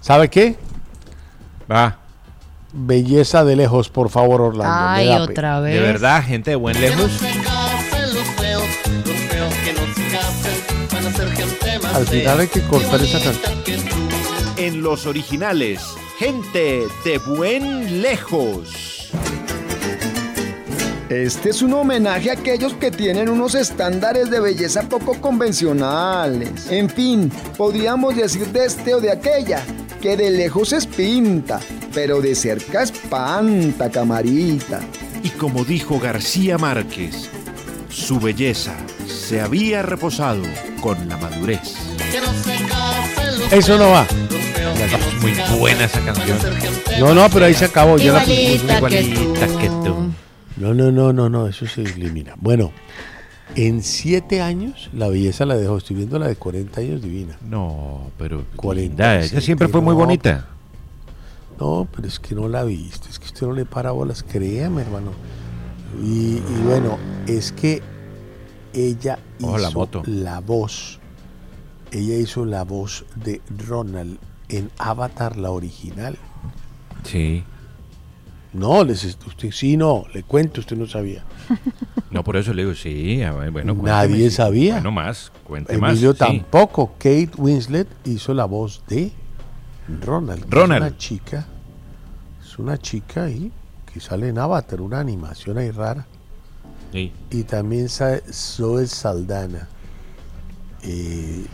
¿sabe qué? Va. Belleza de lejos, por favor, Orlando. me Ay, da otra pena. vez. De verdad, gente de buen lejos. Al final hay que cortar esa canción. En los originales, gente de buen lejos. Este es un homenaje a aquellos que tienen unos estándares de belleza poco convencionales. En fin, podríamos decir de este o de aquella, que de lejos es pinta, pero de cerca espanta, camarita. Y como dijo García Márquez, su belleza se había reposado con la madurez. Eso no va. Muy buena esa canción. No, no, pero ahí se acabó. Ya la pusimos. Igualita que Igualita tú. que tú. No, no, no, no, no, eso se elimina. Bueno, en siete años la belleza la dejó. Estoy viendo la de 40 años divina. No, pero 40. ella siempre fue muy bonita. No, pero es que no la viste, es que usted no le para bolas, créame, hermano. Y, y bueno, es que ella hizo la moto. la voz. Ella hizo la voz de Ronald en Avatar, la original. Sí. No, les, usted sí, no, le cuento, usted no sabía. <laughs> No, por eso le digo, sí, a ver, bueno, Nadie cuénteme, sí. sabía. Bueno, más, cuente más. Emilio sí. tampoco. Kate Winslet hizo la voz de Ronald. que es Ronald. una chica. Es una chica ahí que sale en Avatar, una animación ahí rara. Sí. Y también sa- Zoe Saldana, eh,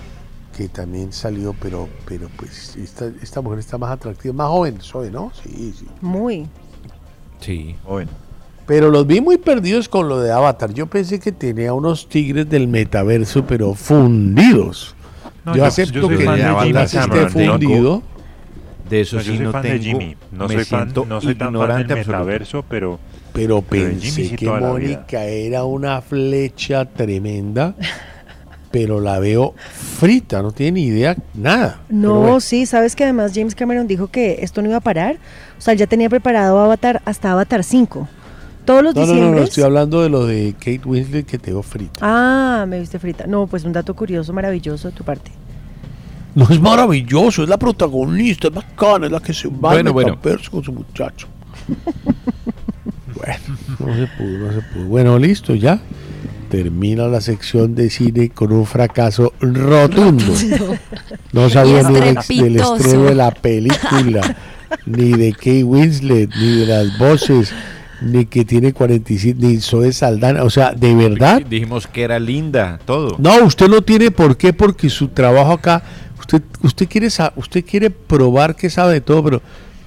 que también salió, pero, pero pues esta, esta mujer está más atractiva, más joven, Zoe, ¿no? Sí, sí. Muy. Sí. Joven. Pero los vi muy perdidos con lo de Avatar. Yo pensé que tenía unos tigres del metaverso, pero fundidos. No, yo, yo- acepto yo que de Avatar esté fundido. De eso No, yo sí soy no fan tengo. de Jimmy. No me soy fan, no soy tan fan del metaverso, pero Pero pensé Jimmy sí que. Mónica era una flecha tremenda, <laughs> pero la veo frita, no tiene ni idea, nada. No, bueno. sí, sabes que además James Cameron dijo que esto no iba a parar. O sea, él ya tenía preparado Avatar hasta Avatar 5. Todos los No, no, no, no, estoy hablando de lo de Kate Winslet que te veo frita. Ah, me viste frita. No, pues un dato curioso, maravilloso de tu parte. No es maravilloso, es la protagonista, es bacana, es la que se va Bueno, bueno. con su muchacho. <laughs> bueno, no se pudo, no se pudo. Bueno, listo, ya. Termina la sección de cine con un fracaso rotundo. No sabía ni del, estreno de la película, <laughs> ni de Kate Winslet, ni de las voces, ni que tiene 45, ni Zoe Saldana. O sea, de verdad, Dijimos que era linda, todo. no, usted no tiene por qué, porque su trabajo acá, usted, usted quiere usted quiere probar que sabe de todo, pero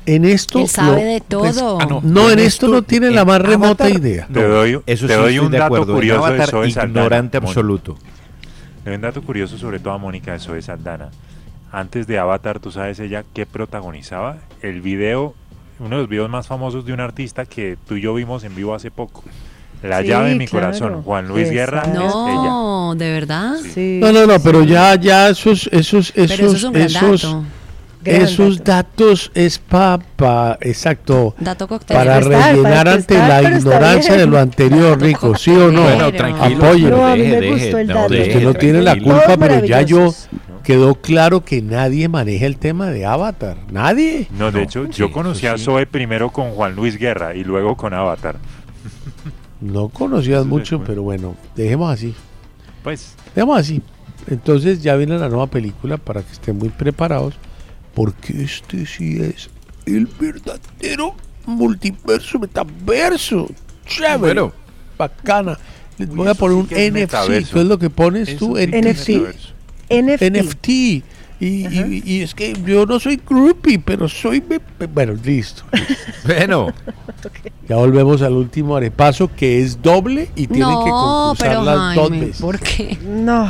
en esto Él sabe lo- de pues, todo. ah, no. no, en En esto esto, no tiene en la más remota Avatar, idea. Te doy- Eso te sí doy un de dato curioso de Zoe Saldana, ignorante Mónica. absoluto. Le doy un dato curioso sobre todo a Mónica de Zoe Saldana. Antes de Avatar, ¿tú sabes ella qué protagonizaba? El video, uno de los videos más famosos de un artista que tú y yo vimos en vivo hace poco. La Sí, llave de mi claro. corazón, Juan Luis Guerra, Exacto. es ella. No, ¿de verdad? Sí. No, no, no, pero ya, ya esos, esos, Pero eso esos, es un gran esos, dato. Gran esos dato. datos es para, exacto, Dato cóctel. para rellenar para ante la ignorancia de lo anterior, Rico, ¿sí o no? Bueno, tranquilo. Apóyelo. No, a mí me Deje, gustó el deje, dato. deje, Usted no tiene la culpa, pero ya yo quedó claro que nadie maneja el tema de Avatar. Nadie. No, de No, hecho, sí, yo conocí a sí. Zoe primero con Juan Luis Guerra y luego con Avatar. No conocías mucho, pero bueno, dejemos así. Pues, Dejemos así. Entonces ya viene la nueva película para que estén muy preparados, porque este sí es el verdadero multiverso, metaverso. Chévere. Bueno. Bacana. Les voy a eso poner sí un que es NFC. metaverso. ¿Qué es lo que pones tú? eso es NFT. NFT. Y, y- y es que yo no soy groupie, pero soy... Bueno, listo. <laughs> Bueno, Ya volvemos al último arepaso, que es doble y tienen que No, concursar pero las dos veces. ¿por qué? No.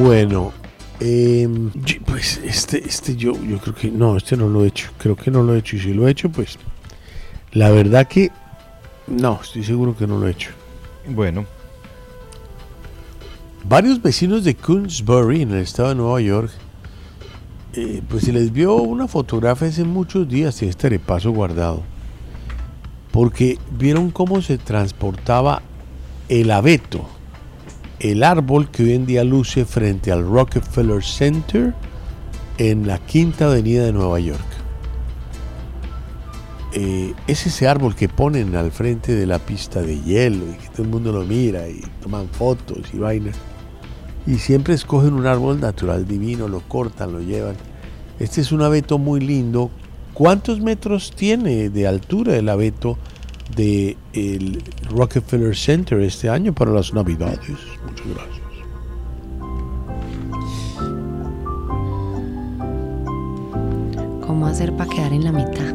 Bueno, Em, yo- pues este, este yo, yo creo que no, este no lo he hecho. Creo que no lo he hecho. Y si lo he hecho, pues la verdad que no, estoy seguro que no lo he hecho. Bueno. Varios vecinos de Coonsbury, en el estado de Nueva York, eh, pues se les vio una fotografía hace muchos días en este repaso guardado. Porque vieron cómo se transportaba el abeto, el árbol que hoy en día luce frente al Rockefeller Center en la Quinta Avenida de Nueva York. Eh, es ese árbol que ponen al frente de la pista de hielo y que todo el mundo lo mira y toman fotos y vainas. Y siempre escogen un árbol natural divino, lo cortan, lo llevan. Este es un abeto muy lindo. ¿Cuántos metros tiene de altura el abeto de el Rockefeller Center este año para las Navidades? Muchas gracias. ¿Cómo hacer para quedar en la mitad?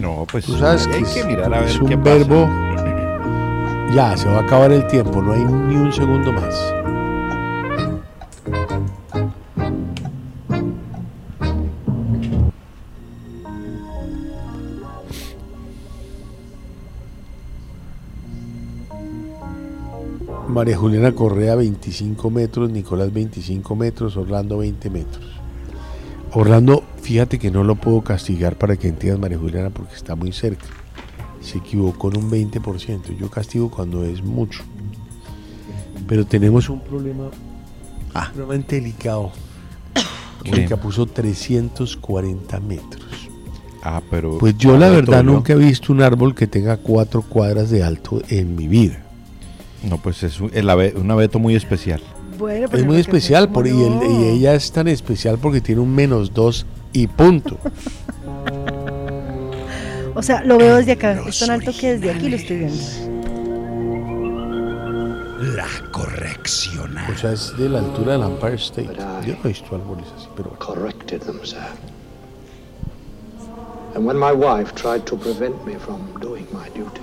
No, pues Tú sabes hay que que mirar a ver es un qué verbo. pasa. <laughs> Ya, se va a acabar el tiempo, no hay ni un segundo más. María Juliana Correa 25 metros, Nicolás 25 metros, Orlando 20 metros. Orlando, fíjate que no lo puedo castigar para que entiendas María Juliana porque está muy cerca. Se equivocó en un 20%. Yo castigo cuando es mucho. Pero tenemos un problema realmente delicado. Mónica puso 340 metros. Ah, pero. Pues yo la verdad nunca he visto un árbol que tenga cuatro cuadras de alto en mi vida. No, pues es un, el abe- un abeto muy especial. Bueno, Es muy especial por, y, el- y ella es tan especial porque tiene un menos dos y punto. <laughs> O sea, lo veo desde acá. Es tan alto que desde aquí lo estoy viendo. La correccional. O sea, es de la altura del Empire State. Yo no he visto árboles así, pero corrected them, sir. And when my wife tried to prevent me from doing my duty,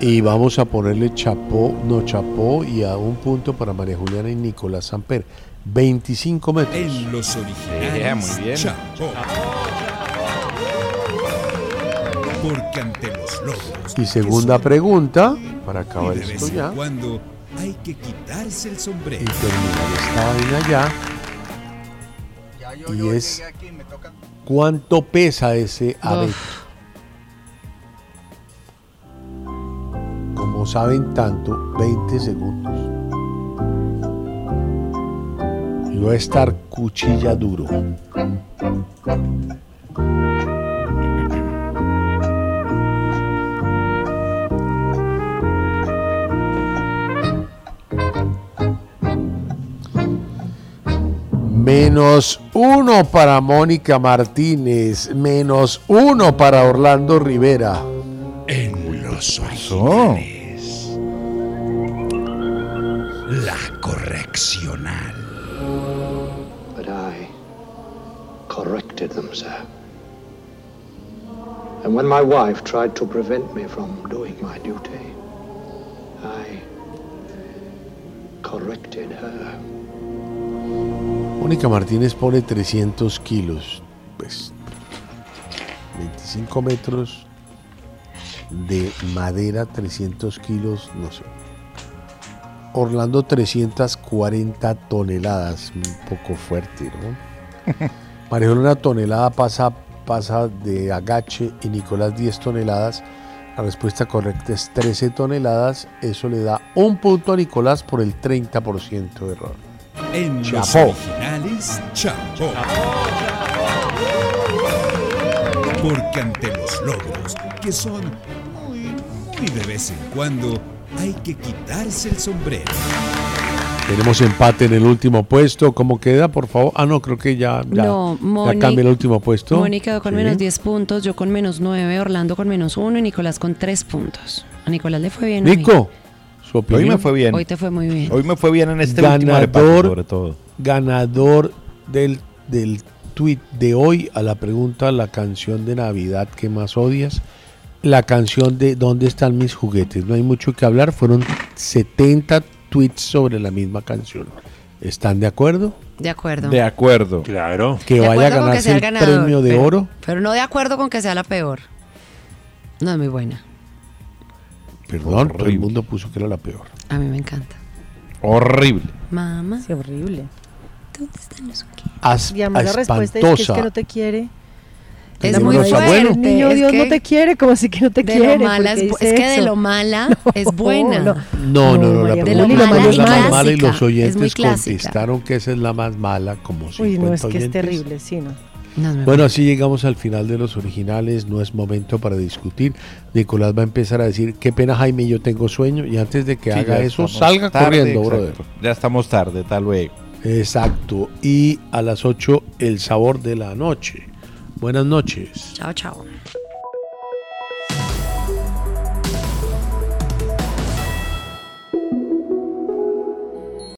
Y vamos a ponerle chapó, no chapó y a un punto para María Juliana y Nicolás Samper. 25 metros. En los originales. muy bien. Chapo. Porque ante los logros. Y segunda pregunta, para y acabar de esto vez ya. en cuando hay que quitarse el y sombrero. terminar esta vaina ya. Y es cuánto pesa ese abeto. Como saben tanto, 20 segundos. Y va a estar cuchilla duro. Menos uno para Mónica Martínez. Menos uno para Orlando Rivera. En los originales. And when my wife tried to prevent me from doing my duty, I corrected her. Mónica Martínez pone 300 kilos. Pues 25 metros de madera, 300 kilos, no sé. Orlando 340 toneladas, un poco fuerte, ¿no? <laughs> María una tonelada pasa, pasa de agache y Nicolás 10 toneladas. La respuesta correcta es 13 toneladas. Eso le da un punto a Nicolás por el 30% de error. En los Chapó. originales, Chapo. Porque ante los logros, que son muy, muy de vez en cuando, hay que quitarse el sombrero. Tenemos empate en el último puesto. ¿Cómo queda, por favor? Ah, no, creo que ya, ya, no, ya Moni- cambia el último puesto. Moni quedó con Sí. menos 10 puntos, yo con menos 9, Orlando con menos 1 y Nicolás con 3 puntos. A Nicolás le fue bien. hoy. Nico, su opinión. Hoy me fue bien. Hoy te fue muy bien. Hoy me fue bien en este último repaso, ganador, sobre todo. ganador del, del tweet de hoy a la pregunta la canción de Navidad que más odias. la canción de ¿Dónde están mis juguetes? No hay mucho que hablar, fueron 70 tweets sobre la misma canción. ¿Están de acuerdo? De acuerdo. De acuerdo. Claro. Que De vaya a que ganarse sea el ganador, premio de pero- oro. Pero no de acuerdo con que sea la peor. No es muy buena. Perdón, todo el mundo puso que era la peor. A mí me encanta. Horrible. Mamá. Sí, horrible. ¿Dónde están los As- Y además la respuesta es que, es que no te quiere. Es muy fuerte. abuelos. Niño es Dios no te quiere, como si que no te de quiere. lo mala <laughs> es, que de lo mala es No, buena. no. No, no, no, la pregunta Paulina, ¿cuál es la mala más es mala y los oyentes contestaron que esa es la más mala, como Uy, 50 no, es que es terrible, sí, no. Bueno, así llegamos al final de los originales, no es momento para discutir. Nicolás va a empezar a decir, qué pena Jaime, yo tengo sueño, y antes de que Sí, haga eso, salga tarde, corriendo, exacto. brother. Ya estamos tarde, tal luego. Exacto, y a las 8 el sabor de la noche. Buenas noches. Chao, chao.